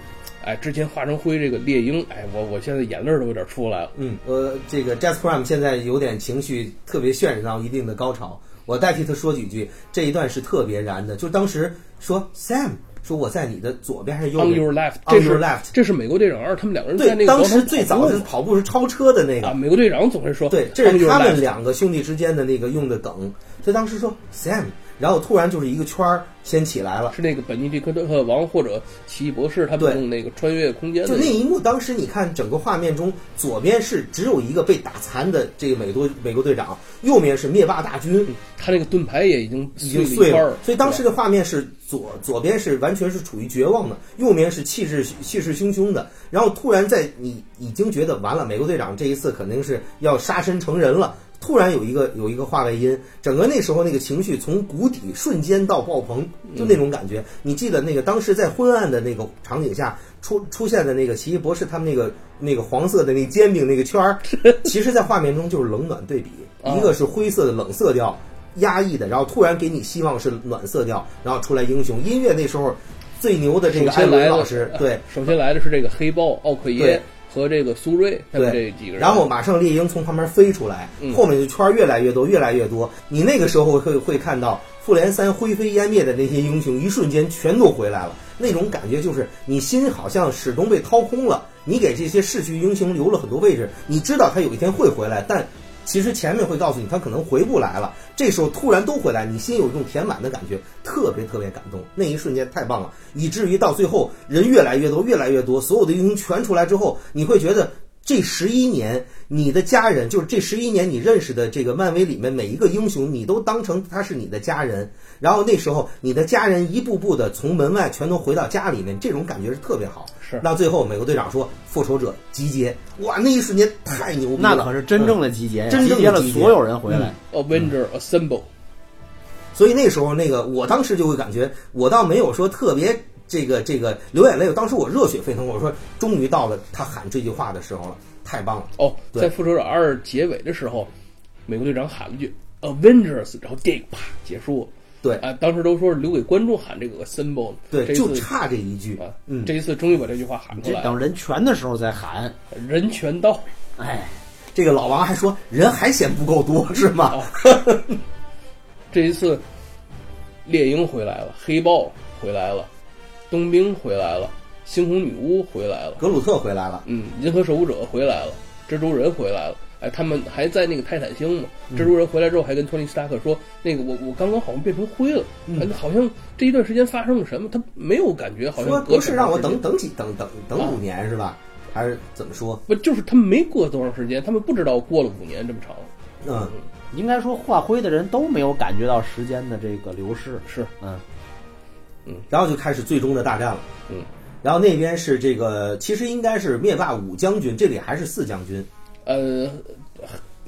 哎，之前化成灰这个猎鹰，哎，我我现在眼泪都有点出来了。嗯，呃，这个 Jazz Prime 现在有点情绪特别渲染到一定的高潮。我代替他说几句，这一段是特别燃的。就当时说 Sam 说我在你的左边还是右 On 边 your left，On 这是 your left 这是美国队长二他们两个人在对，当时那个广场最早是跑步是超车的那个。啊，，美国队长总会说，对，这是他们两个兄弟之间的那个用的梗。所以当时说 Sam，然后突然就是一个圈儿先起来了。是那个本尼迪克特王或者奇异博士他们对用那个穿越空间的就那一幕，当时你看整个画面中，左边是只有一个被打残的这个美国美国队长，右面是灭霸大军，他那个盾牌也已经已经碎了。所以当时的画面是左左边是完全是处于绝望的，右面是气势气势汹汹的。然后突然在你已经觉得完了，美国队长这一次肯定是要杀身成人了。突然有一个有一个话外音，整个那时候那个情绪从谷底瞬间到爆棚，就那种感觉。你记得那个当时在昏暗的那个场景下出出现的那个奇异博士他们那个那个黄色的那煎饼那个圈儿，其实在画面中就是冷暖对比，啊一个是灰色的冷色调，压抑的，然后突然给你希望是暖色调，然后出来英雄。音乐那时候最牛的这个艾伦老师，对。首先来的是这个黑豹奥克耶对和这个苏瑞他们这对几个人，然后马上猎鹰从旁边飞出来，嗯后面的圈儿越来越多，越来越多。你那个时候会会看到复联三灰飞烟灭的那些英雄，一瞬间全都回来了，那种感觉就是你心好像始终被掏空了。你给这些逝去英雄留了很多位置，你知道他有一天会回来，但其实前面会告诉你他可能回不来了，这时候突然都回来，你心有一种填满的感觉，特别特别感动。那一瞬间太棒了，以至于到最后人越来越多，越来越多，所有的英雄全出来之后，你会觉得这十一年你的家人，就是这十一年你认识的这个漫威里面每一个英雄，你都当成他是你的家人。然后那时候你的家人一步步的从门外全都回到家里面，这种感觉是特别好。是到最后美国队长说复仇者集结，哇，那一瞬间太牛逼了，那可是真正的集结呀，真正的集结了集结所有人回来。Avenger Assemble，所以那时候那个，我当时就会感觉，我倒没有说特别这个这个流眼泪，当时我热血沸腾，我说终于到了他喊这句话的时候了，太棒了。哦，在复仇者二结尾的时候，美国队长喊了句 Avengers，然后电影啪结束了。对啊，当时都说是留给观众喊这个 Assemble，对，就差这一句啊，，嗯，这一次终于把这句话喊出来了，等人全的时候再喊，人全到。哎，这个老王还说人还嫌不够多是吗？哦，这一次，猎鹰回来了，黑豹回来了，冬兵回来了，猩红女巫回来了，格鲁特回来了，嗯，银河守护者回来了，蜘蛛人回来了。哎，他们还在那个泰坦星嘛？嗯蜘蛛人回来之后，还跟托尼·斯塔克说：“那个我我刚刚好像变成灰了，嗯哎好像这一段时间发生了什么？他没有感觉，好像隔说不是让我等等几等等等啊五年是吧？还是怎么说？不就是他们没过多长时间，他们不知道过了五年这么长。嗯，应该说化灰的人都没有感觉到时间的这个流逝。是，嗯，然后就开始最终的大战了。嗯，然后那边是这个，其实应该是灭霸五将军，这里还是四将军。呃，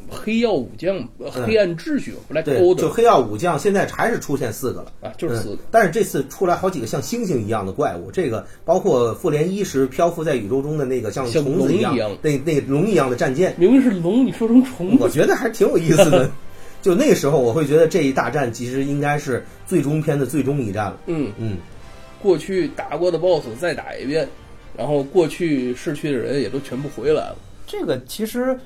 黑曜武将、呃黑暗秩序、Black 嗯对，就黑曜武将，现在还是出现四个了。啊，就是四个嗯。但是这次出来好几个像猩猩一样的怪物，这个包括复联一时漂浮在宇宙中的那个像像虫子一样龙一样，那那龙一样的战舰，明明是龙，你说成虫子，我觉得还挺有意思的。就那时候，我会觉得这一大战其实应该是最终篇的最终一战了。嗯，嗯，过去打过的 BOSS 再打一遍，然后过去逝去的人也都全部回来了。这个其实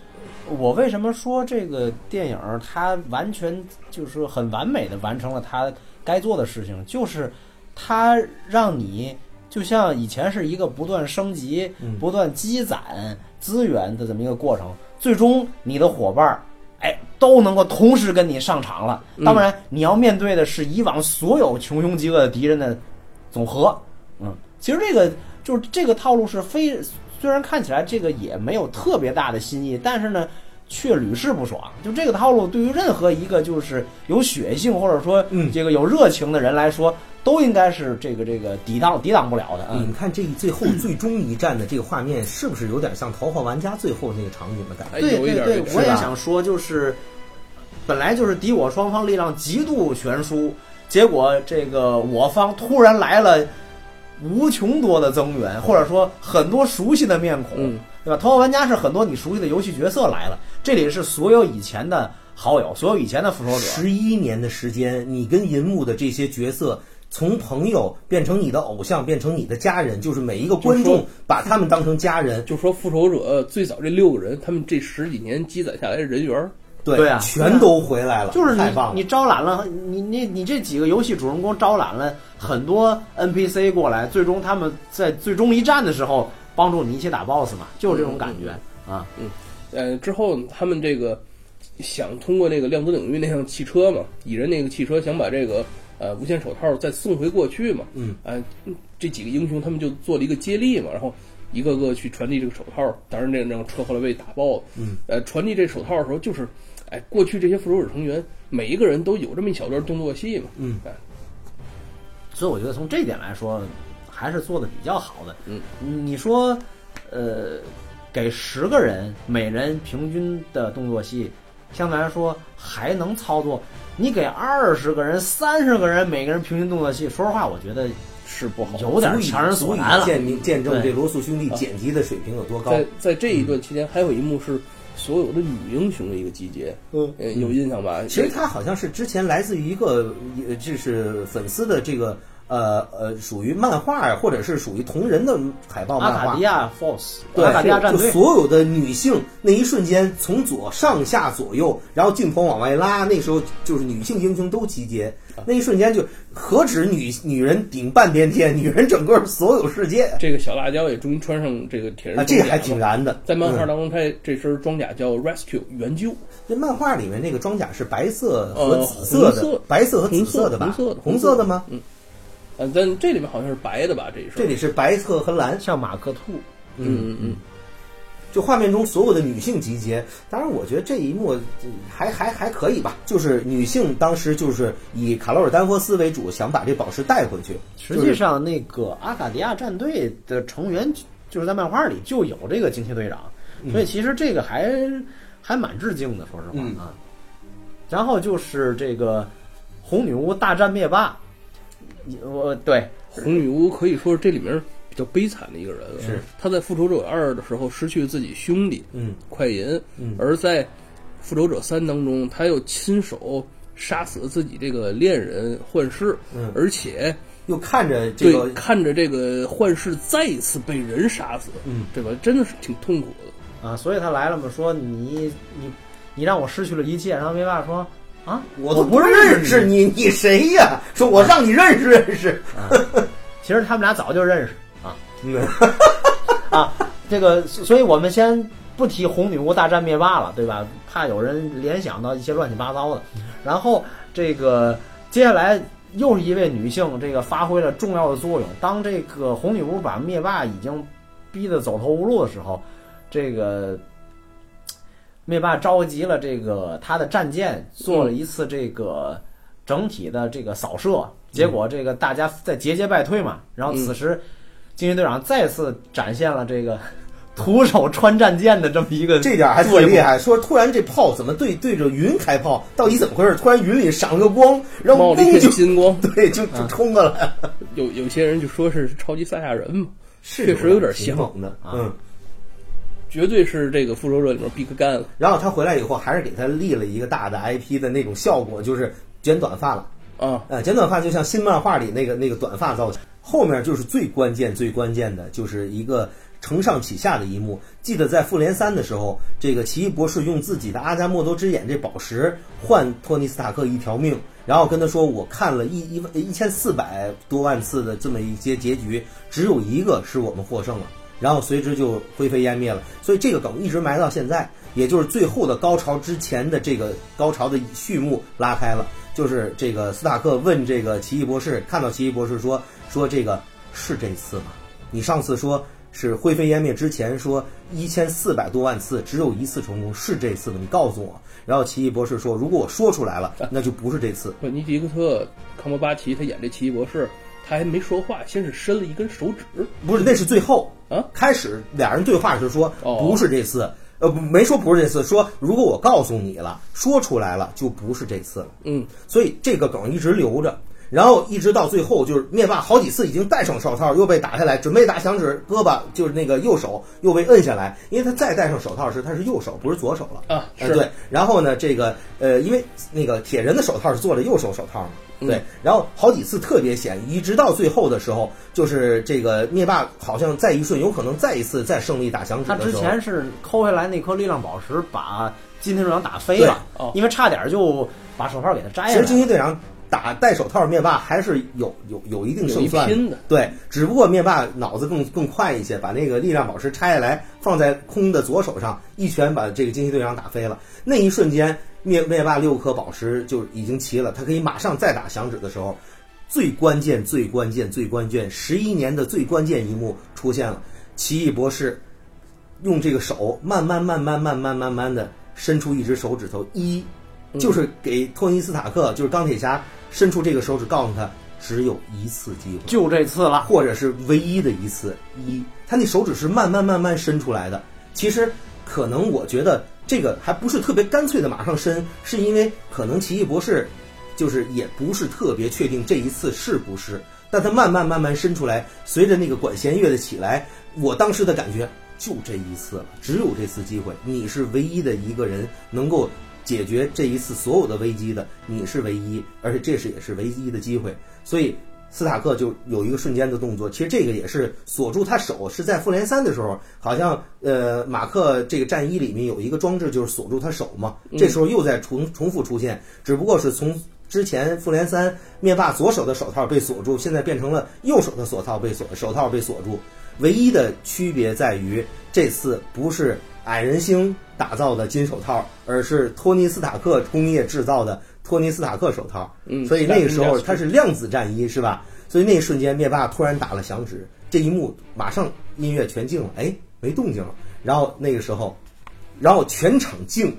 我为什么说这个电影儿它完全就是很完美的完成了它该做的事情，就是它让你就像以前是一个不断升级、不断积攒资源的这么一个过程，最终你的伙伴儿。哎，都能够同时跟你上场了。当然，你要面对的是以往所有穷凶极恶的敌人的总和。嗯，其实这个就是这个套路是非，虽然看起来这个也没有特别大的新意，但是呢，却屡试不爽。就这个套路，对于任何一个就是有血性或者说嗯这个有热情的人来说，都应该是这个这个抵挡抵挡不了的。你嗯们看这最后最终一战的这个画面，是不是有点像《头号玩家》最后那个场景的感觉？哎，对对对有一点有一，点我也想说，就是本来就是敌我双方力量极度悬殊，结果这个我方突然来了无穷多的增援，或者说很多熟悉的面孔，嗯对吧？头号玩家是很多你熟悉的游戏角色来了，这里是所有以前的好友，所有以前的复仇者，十一年的时间，你跟银幕的这些角色。从朋友变成你的偶像，变成你的家人，就是每一个观众把他们当成家人，就说复仇者最早这六个人，他们这十几年积攒下来的人缘儿，对对啊全都回来了，就是你太棒了你。招揽了你你你这几个游戏主人公招揽了很多 NPC 过来，最终他们在最终一战的时候帮助你一起打 BOSS 嘛，就是这种感觉啊。嗯呃，之后他们这个想通过那个量子领域那辆汽车嘛，蚁人那个汽车想把这个呃无限手套再送回过去嘛，嗯，哎，这几个英雄他们就做了一个接力嘛，然后一个个去传递这个手套，当然那辆车后来被打爆了，嗯，呃，传递这手套的时候就是，哎，过去这些复仇者成员每一个人都有这么一小段动作戏嘛，嗯。哎，所以我觉得从这一点来说，还是做的比较好的。嗯，你说，呃，给十个人每人平均的动作戏，相对来说还能操作。你给二十个人、三十个人每个人平均动作戏，说实话，我觉得是不好。有点强人所足以难了。见明见证这罗素兄弟剪辑的水平有多高。在在这一段期间，还有一幕是所有的女英雄的一个集结，嗯呃有印象吧？其实他好像是之前来自于一个，呃，这是粉丝的这个呃呃属于漫画或者是属于同人的海报阿漫画卡迪。亚 Force，对，阿卡迪亚战就，所有的女性那一瞬间，从左上下左右，然后镜头往外拉，那时候就是女性英雄都集结，那一瞬间就何止女女人顶半边天，女人整个所有世界这个小辣椒也终于穿上这个铁人啊，这个还挺。燃的。在漫画嗯当中，他这身装甲叫 Rescue 援救，这漫画里面那个装甲是白色和呃紫色的，白色和紫色的吧？红色的红色但这里面好像是白的吧？这一身。这里是白色和蓝，像马克兔，嗯嗯嗯，就画面中所有的女性集结。当然，我觉得这一幕呃还还还可以吧，就是女性当时就是以卡罗尔丹佛斯为主，想把这宝石带回去。实际上那个阿卡迪亚战队的成员就是在漫画里就有这个惊奇队长，所以其实这个还还蛮致敬的，说实话嗯啊。然后就是这个红女巫大战灭霸，我对。红女巫可以说是这里面比较悲惨的一个人了。是。她在复仇者二的时候失去了自己兄弟嗯。快银，嗯。而在复仇者三当中，他又亲手杀死了自己这个恋人幻视，嗯。而且又看着这个看着这个幻视再一次被人杀死，嗯，对吧？真的是挺痛苦的。啊，所以他来了嘛，说你你你让我失去了一切，然后没办法说啊，我都不认识你，你谁呀？说我让你认识认识。其实他们俩早就认识啊嗯 啊，这个，所以我们先不提红女巫大战灭霸了，对吧？怕有人联想到一些乱七八糟的。然后这个接下来又是一位女性，这个发挥了重要的作用。当这个红女巫把灭霸已经逼得走投无路的时候，这个灭霸召集了这个他的战舰，做了一次这个整体的这个扫射，结果这个大家在节节败退嘛。然后此时，惊奇队长再次展现了这个 徒手穿战舰的这么一个这点还特厉害，说突然这炮怎么对对着云开炮，到底怎么回事？突然云里闪了个光，然后冒就金光，对，就就冲过来，有有些人就说是超级赛亚人嘛，是确实有点像，的，啊嗯。绝对是这个复仇者里面必克干了。然后他回来以后，还是给他立了一个大的 IP 的那种效果，就是剪短发了。啊，呃，剪短发就像新漫画里那个那个短发造型。后面就是最关键最关键的，就是一个承上启下的一幕。记得在复联三的时候，这个奇异博士用自己的阿加莫多之眼这宝石换托尼斯塔克一条命，然后跟他说：“我看了一一一千四百多万次的这么一些结局，只有一个是我们获胜了。”然后随之就灰飞烟灭了。所以这个梗一直埋到现在，也就是最后的高潮之前的这个高潮的序幕拉开了。就是这个斯塔克问这个奇异博士，看到奇异博士说说这个是这次吗？你上次说是灰飞烟灭之前说一千四百多万次只有一次成功，是这次吗？你告诉我。然后奇异博士说，如果我说出来了，那就不是这次。本尼迪克特·康伯巴奇他演这奇异博士，他还没说话，先是伸了一根手指，不是，那是最后啊。开始俩人对话时说哦不是这次，呃，没说不是这次，说如果我告诉你了，说出来了就不是这次了。嗯，所以这个梗一直留着，然后一直到最后，就是灭霸好几次已经戴上手套，又被打下来，准备打响指，胳膊就是那个右手又被摁下来，因为他再戴上手套时他是右手，不是左手了啊是呃对，然后呢，这个呃，因为那个铁人的手套是做的右手手套嘛。嗯对，然后好几次特别险，一直到最后的时候，就是这个灭霸好像再一瞬，有可能再一次再胜利打响指他之前是抠下来那颗力量宝石，把金队长打飞了哦，因为差点就把手套给他摘了其实惊。奇队长打戴手套，灭霸还是有有有一定胜算。对，只不过灭霸脑子更更快一些，把那个力量宝石拆下来，放在空的左手上，一拳把这个惊奇队长打飞了。那一瞬间，灭灭霸六颗宝石就已经齐了，他可以马上再打响指的时候，最关键、最关键、最关键，十一年的最关键一幕出现了。奇异博士用这个手慢慢、慢慢、慢慢、慢慢的伸出一只手指头，一就是给托尼斯塔克，就是钢铁侠伸出这个手指，告诉他只有一次机会。就这次了，或者是唯一的一次一，他那手指是慢慢慢慢伸出来的。其实可能我觉得这个还不是特别干脆的马上伸，是因为可能奇异博士就是也不是特别确定这一次是不是，但他慢慢慢慢伸出来，随着那个管弦乐的起来，我当时的感觉就这一次了，只有这次机会，你是唯一的一个人能够。解决这一次所有的危机的，你是唯一，而且这是也是唯一的机会，所以斯塔克就有一个瞬间的动作，其实这个也是锁住他手，是在复联三的时候，好像呃马克这个战衣里面有一个装置，就是锁住他手嘛。这时候又在重重复出现，只不过是从之前复联三灭霸左手的手套被锁住，现在变成了右手的锁套被锁手套被锁住。唯一的区别在于这次不是矮人星打造的金手套，而是托尼斯塔克工业制造的托尼斯塔克手套。嗯所以那个时候量子它是量子战衣是吧？所以那一瞬间灭霸突然打了响指，这一幕马上音乐全静了，哎，没动静了。然后那个时候，然后全场静，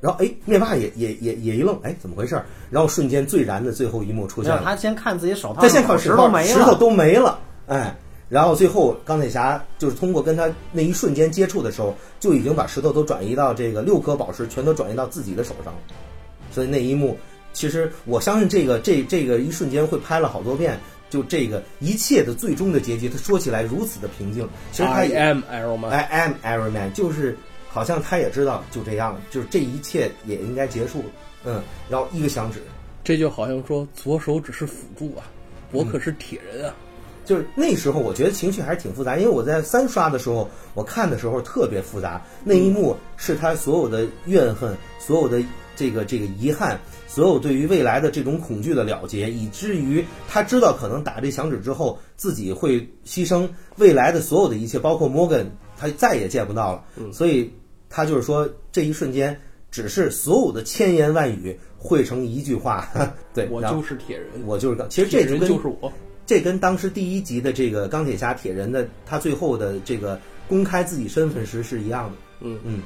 然后哎，灭霸也也也也一愣，哎，怎么回事儿？然后瞬间最燃的最后一幕出现了，他先看自己手套他先看石头石头没了，石头都没了，哎，然后最后钢铁侠就是通过跟他那一瞬间接触的时候，就已经把石头都转移到这个六颗宝石全都转移到自己的手上了，所以那一幕，其实我相信这个这这个一瞬间会拍了好多遍。就这个一切的最终的结局，他说起来如此的平静，其实他 I 也 am Iron Man。I am Iron Man，就是好像他也知道就这样，就是这一切也应该结束了，嗯，然后一个响指，这就好像说左手只是辅助啊，我可是铁人啊。就是那时候，我觉得情绪还是挺复杂，因为我在三刷的时候，我看的时候特别复杂。那一幕是他所有的怨恨，所有的这个这个遗憾，所有对于未来的这种恐惧的了结，以至于他知道可能打这响指之后，自己会牺牲未来的所有的一切，包括摩根，他再也见不到了。所以他就是说，这一瞬间，只是所有的千言万语汇成一句话，对，我就是铁人，我就是钢，其实这人就是我。这跟当时第一集的这个钢铁侠铁人的他最后的这个公开自己身份时是一样的。嗯嗯，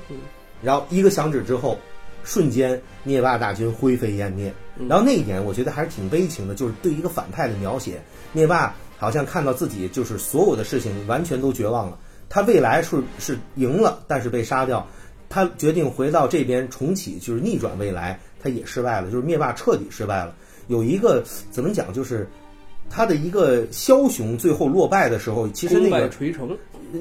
然后一个响指之后，瞬间灭霸大军灰飞烟灭。然后那一点我觉得还是挺悲情的，就是对一个反派的描写，灭霸好像看到自己就是所有的事情完全都绝望了。他未来是是赢了，但是被杀掉。他决定回到这边重启，就是逆转未来，他也失败了，就是灭霸彻底失败了。有一个怎么讲，就是他的一个枭雄最后落败的时候，其实那功个败垂成，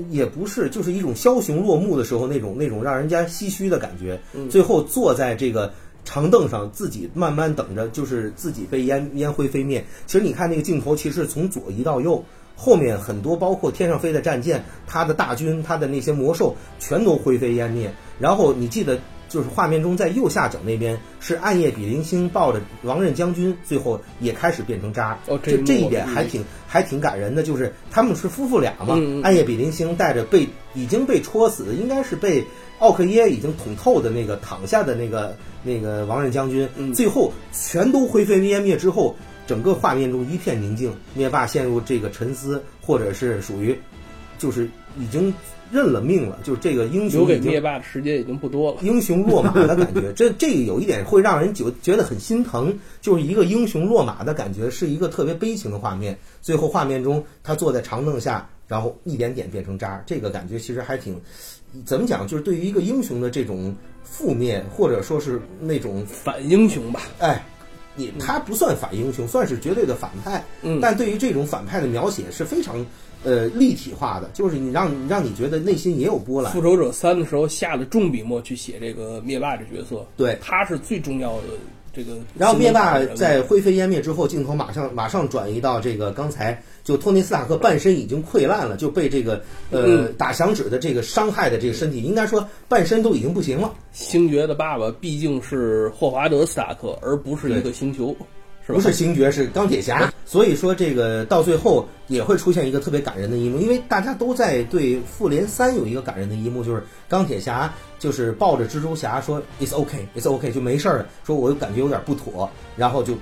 也不是，就是一种枭雄落幕的时候那种那种让人家唏嘘的感觉。最后坐在这个长凳上，自己慢慢等着，就是自己被烟烟灰飞灭。其实你看那个镜头，其实从左移到右，后面很多包括天上飞的战舰，他的大军，他的那些魔兽全都灰飞烟灭。然后你记得。就是画面中在右下角那边是暗夜比邻星抱着王任将军，最后也开始变成渣。哦这一点还挺还挺感人的，就是他们是夫妇俩嘛，暗夜比邻星带着被已经被戳死的，应该是被奥克耶已经捅透的那个躺下的那个那个王任将军，嗯最后全都灰飞烟灭之后，整个画面中一片宁静，灭霸陷入这个沉思，或者是属于就是已经认了命了，就是这个英留给雄已经灭霸的时间已经不多了。英雄落马的感觉，这这个有一点会让人觉觉得很心疼，就是一个英雄落马的感觉，是一个特别悲情的画面。最后画面中，他坐在长凳下，然后一点点变成渣，这个感觉其实还挺，怎么讲？就是对于一个英雄的这种负面，或者说是那种反英雄吧，哎，你他不算反英雄，算是绝对的反派。嗯但对于这种反派的描写是非常呃立体化的，就是你让你让你觉得内心也有波澜复。仇者三的时候下了重笔墨去写这个灭霸这角色，对他是最重要的这个。然后灭霸在灰飞烟灭之后，镜头马上马上转移到这个刚才就托尼斯塔克半身已经溃烂了，就被这个呃、嗯打响指的这个伤害的这个身体，应该说半身都已经不行了。星爵的爸爸毕竟是霍华德·斯塔克，而不是一个星球，是吧？不是星爵，是钢铁侠。所以说，这个到最后也会出现一个特别感人的一幕，因为大家都在对复联三有一个感人的一幕，就是钢铁侠就是抱着蜘蛛侠说 “It's OK, It's OK”，就没事儿了，说我感觉有点不妥，然后就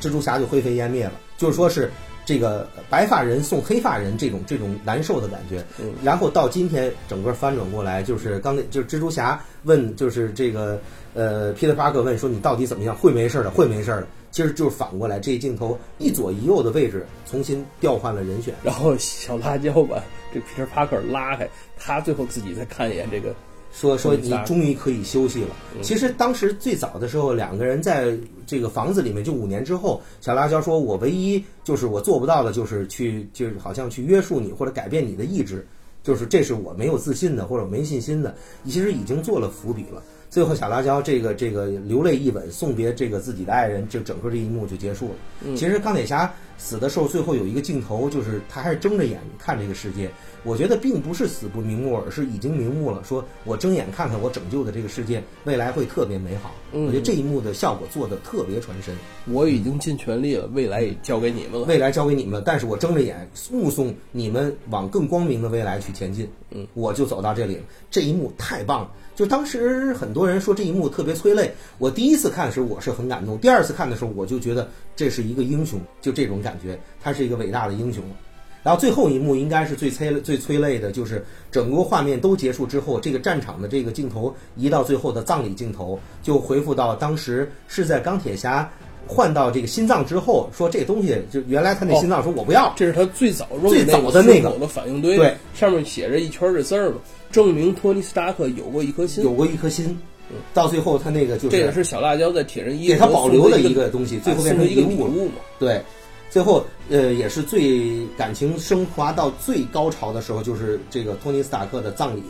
蜘蛛侠就灰飞烟灭了，就是说是。这个白发人送黑发人这种这种难受的感觉，然后到今天整个翻转过来，就是刚才就是蜘蛛侠问，就是这个呃，Peter Parker 问说你到底怎么样？会没事儿的，会没事儿的。其实就是反过来，这一镜头一左一右的位置重新调换了人选。然后小辣椒把这 Peter Parker 拉开，他最后自己再看一眼这个，说说你嗯终于可以休息了。其实当时最早的时候，两个人在这个房子里面，就五年之后，小辣椒说：“我唯一就是我做不到的，就是去就是好像去约束你或者改变你的意志，就是这是我没有自信的或者没信心的。”其实已经做了伏笔了。最后小辣椒这个这个流泪一吻，送别这个自己的爱人，就整个这一幕就结束了。其实钢铁侠死的时候，最后有一个镜头，就是他还是睁着眼看这个世界。我觉得并不是死不瞑目，而是已经瞑目了。说我睁眼看看我拯救的这个世界，未来会特别美好。嗯我觉得这一幕的效果做的特别传神。我已经尽全力了，未来也交给你们了。未来交给你们了，但是我睁着眼目送你们往更光明的未来去前进。嗯，我就走到这里了。这一幕太棒了！就当时很多人说这一幕特别催泪，我第一次看的时候我是很感动，第二次看的时候我就觉得这是一个英雄，就这种感觉，他是一个伟大的英雄。然后最后一幕应该是最催最催泪的，就是整个画面都结束之后，这个战场的这个镜头移到最后的葬礼镜头，就回复到当时是在钢铁侠换到这个心脏之后，说这东西就原来他那心脏说我不要，这是他最早最早的的那个。反应堆，对，上面写着一圈儿这字儿嘛，证明托尼斯塔克有过一颗心。有过一颗心，到最后他那个就是这也是小辣椒在铁人一给他保留的一一个东西，最后变成一个成礼物嘛。对，最后呃也是最感情升华到最高潮的时候，就是这个托尼斯塔克的葬礼。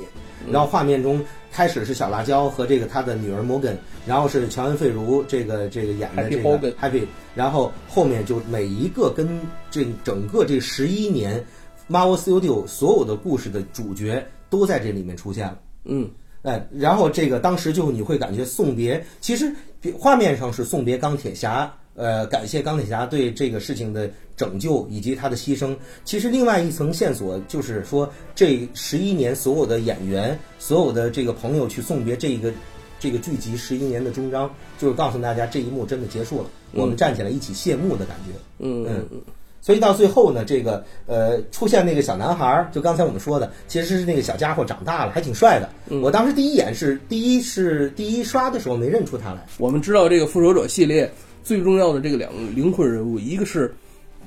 然后画面中开始是小辣椒和这个他的女儿摩根，然后是乔恩费如这个这个演的这个 Happy，然后后面就每一个跟这整个这十一年 Marvel Studio 所有的故事的主角都在这里面出现了。嗯，哎，然后这个当时就你会感觉送别，其实比画面上是送别钢铁侠，呃，感谢钢铁侠对这个事情的拯救以及他的牺牲。其实另外一层线索就是说，这十一年所有的演员、所有的这个朋友去送别这个这个剧集十一年的终章，就是告诉大家这一幕真的结束了，我们站起来一起谢幕的感觉。嗯嗯嗯，所以到最后呢，这个呃出现那个小男孩儿，就刚才我们说的，其实是那个小家伙长大了，还挺帅的。我当时第一眼是第一是第一刷的时候没认出他来。我们知道这个复仇者系列最重要的这个两个灵魂人物，一个是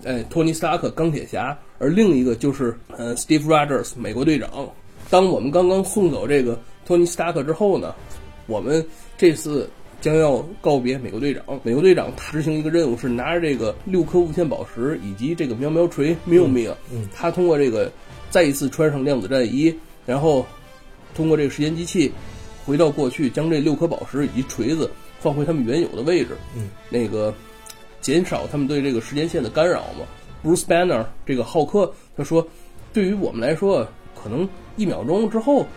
哎托尼斯塔克钢铁侠，而另一个就是呃 Steve Rogers 美国队长。当我们刚刚送走这个托尼斯塔克之后呢，我们这次将要告别美国队长。美国队长他执行一个任务是拿着这个六颗无限宝石以及这个喵喵锤喵咪啊，嗯他通过这个再一次穿上量子战衣，然后通过这个时间机器回到过去，将这六颗宝石以及锤子放回他们原有的位置。嗯，那个减少他们对这个时间线的干扰嘛。Bruce Banner 这个浩克他说，对于我们来说，可能一秒钟之后，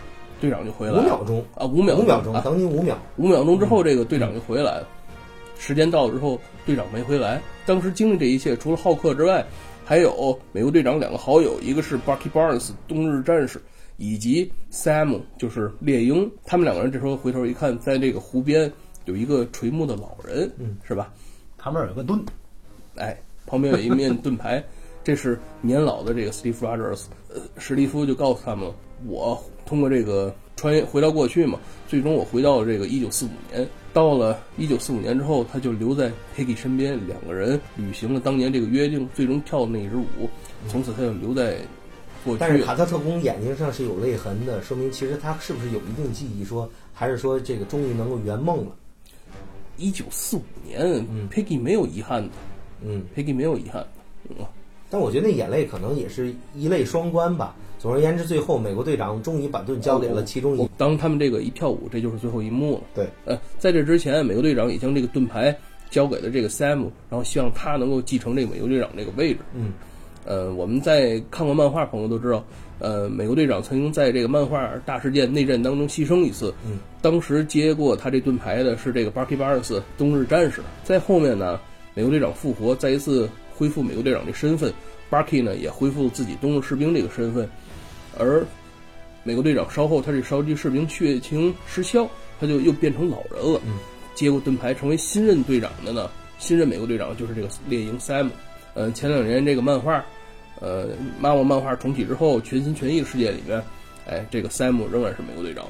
队长就回来了。五秒钟啊，五秒五秒钟，啊，等你五秒。五秒钟之后，这个队长就回来了。时间到了之后，队长没回来。当时经历这一切，除了浩克之外，还有美国队长两个好友，一个是 Bucky Barnes 冬日战士，以及 Sam 就是猎鹰。他们两个人这时候回头一看，在这个湖边有一个垂暮的老人，嗯，是吧？旁边有个盾，哎，旁边有一面盾牌，这是年老的这个 Steve Rogers。呃，史蒂夫就告诉他们，我通过这个穿越回到过去嘛，最终我回到了这个一九四五年。到了一九四五年之后，他就留在 Peggy 身边，两个人履行了当年这个约定，最终跳的那一支舞。从此他就留在过去。但是卡特特工眼睛上是有泪痕的，说明其实他是不是有一定记忆？说还是说这个终于能够圆梦了？一九四五年、嗯 p e g g y 没有遗憾的嗯，，Peggy 没有遗憾的。嗯但我觉得那眼泪可能也是一泪双关吧。总而言之，最后美国队长终于把盾交给了其中一当他们这个一跳舞，这就是最后一幕了。对，呃，在这之前，美国队长也将这个盾牌交给了这个 Sam，然后希望他能够继承这个美国队长这个位置。嗯，呃，我们在看过漫画朋友都知道，呃，美国队长曾经在这个漫画大事件内战当中牺牲一次。嗯，当时接过他这盾牌的是这个 Bucky Barnes 冬日战士。在后面呢，美国队长复活，再一次恢复美国队长的身份，Bucky 呢也恢复自己冬日士兵这个身份，而美国队长稍后他这烧鸡士兵血清失效，他就又变成老人了。嗯，接过盾牌成为新任队长的呢，新任美国队长就是这个猎鹰 Sam。嗯、前两年这个漫画，呃，漫画漫画重启之后，全心全意的世界里面，哎，这个 Sam 仍然是美国队长。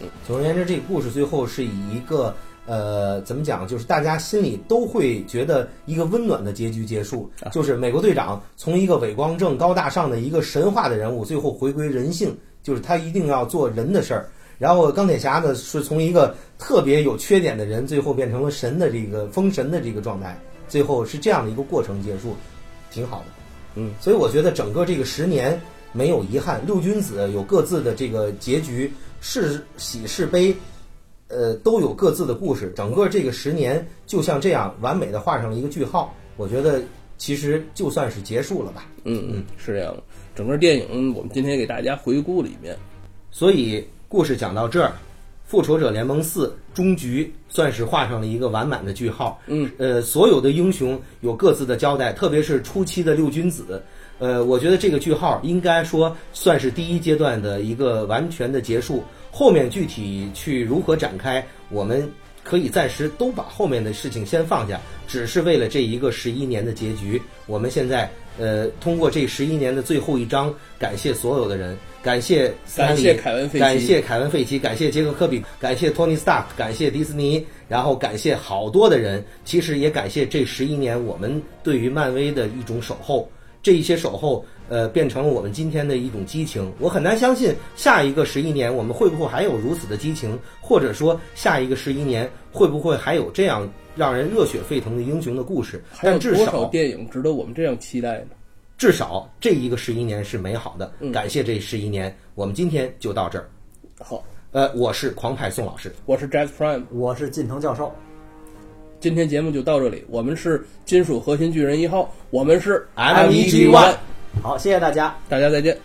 嗯总而言之，这个故事最后是以一个呃，怎么讲，就是大家心里都会觉得一个温暖的结局结束，就是美国队长从一个伟光正、高大上的一个神话的人物，最后回归人性，就是他一定要做人的事儿。然后钢铁侠呢，是从一个特别有缺点的人，最后变成了神的这个封神的这个状态，最后是这样的一个过程结束，挺好的。嗯，所以我觉得整个这个十年没有遗憾，六君子有各自的这个结局，是喜是悲，呃，都有各自的故事，整个这个十年就像这样完美的画上了一个句号。我觉得其实就算是结束了吧。嗯嗯，是这样的。整个电影我们今天给大家回顾了一遍，所以故事讲到这儿，《复仇者联盟四》终局算是画上了一个完满的句号。嗯，呃，所有的英雄有各自的交代，特别是初期的六君子。呃，我觉得这个句号应该说算是第一阶段的一个完全的结束。后面具体去如何展开，我们可以暂时都把后面的事情先放下，只是为了这一个十一年的结局。我们现在呃，通过这十一年的最后一章，感谢所有的人，感谢斯坦感谢凯文·费奇，感谢凯文·费奇，感谢杰克·科比，感谢托尼·斯塔克，感谢迪士尼，然后感谢好多的人，其实也感谢这十一年我们对于漫威的一种守候。这一些守候，呃，变成了我们今天的一种激情。我很难相信下一个十一年我们会不会还有如此的激情，或者说下一个十一年会不会还有这样让人热血沸腾的英雄的故事？还有但至多少少电影值得我们这样期待呢？至少这一个十一年是美好的。嗯感谢这十一年，我们今天就到这儿。好，呃，我是狂派宋老师。我是 Jazz Prime，我是近藤教授，今天节目就到这里。我们是金属核心巨人一号，我们是 MEG1 MEG1 好，谢谢大家。大家再见。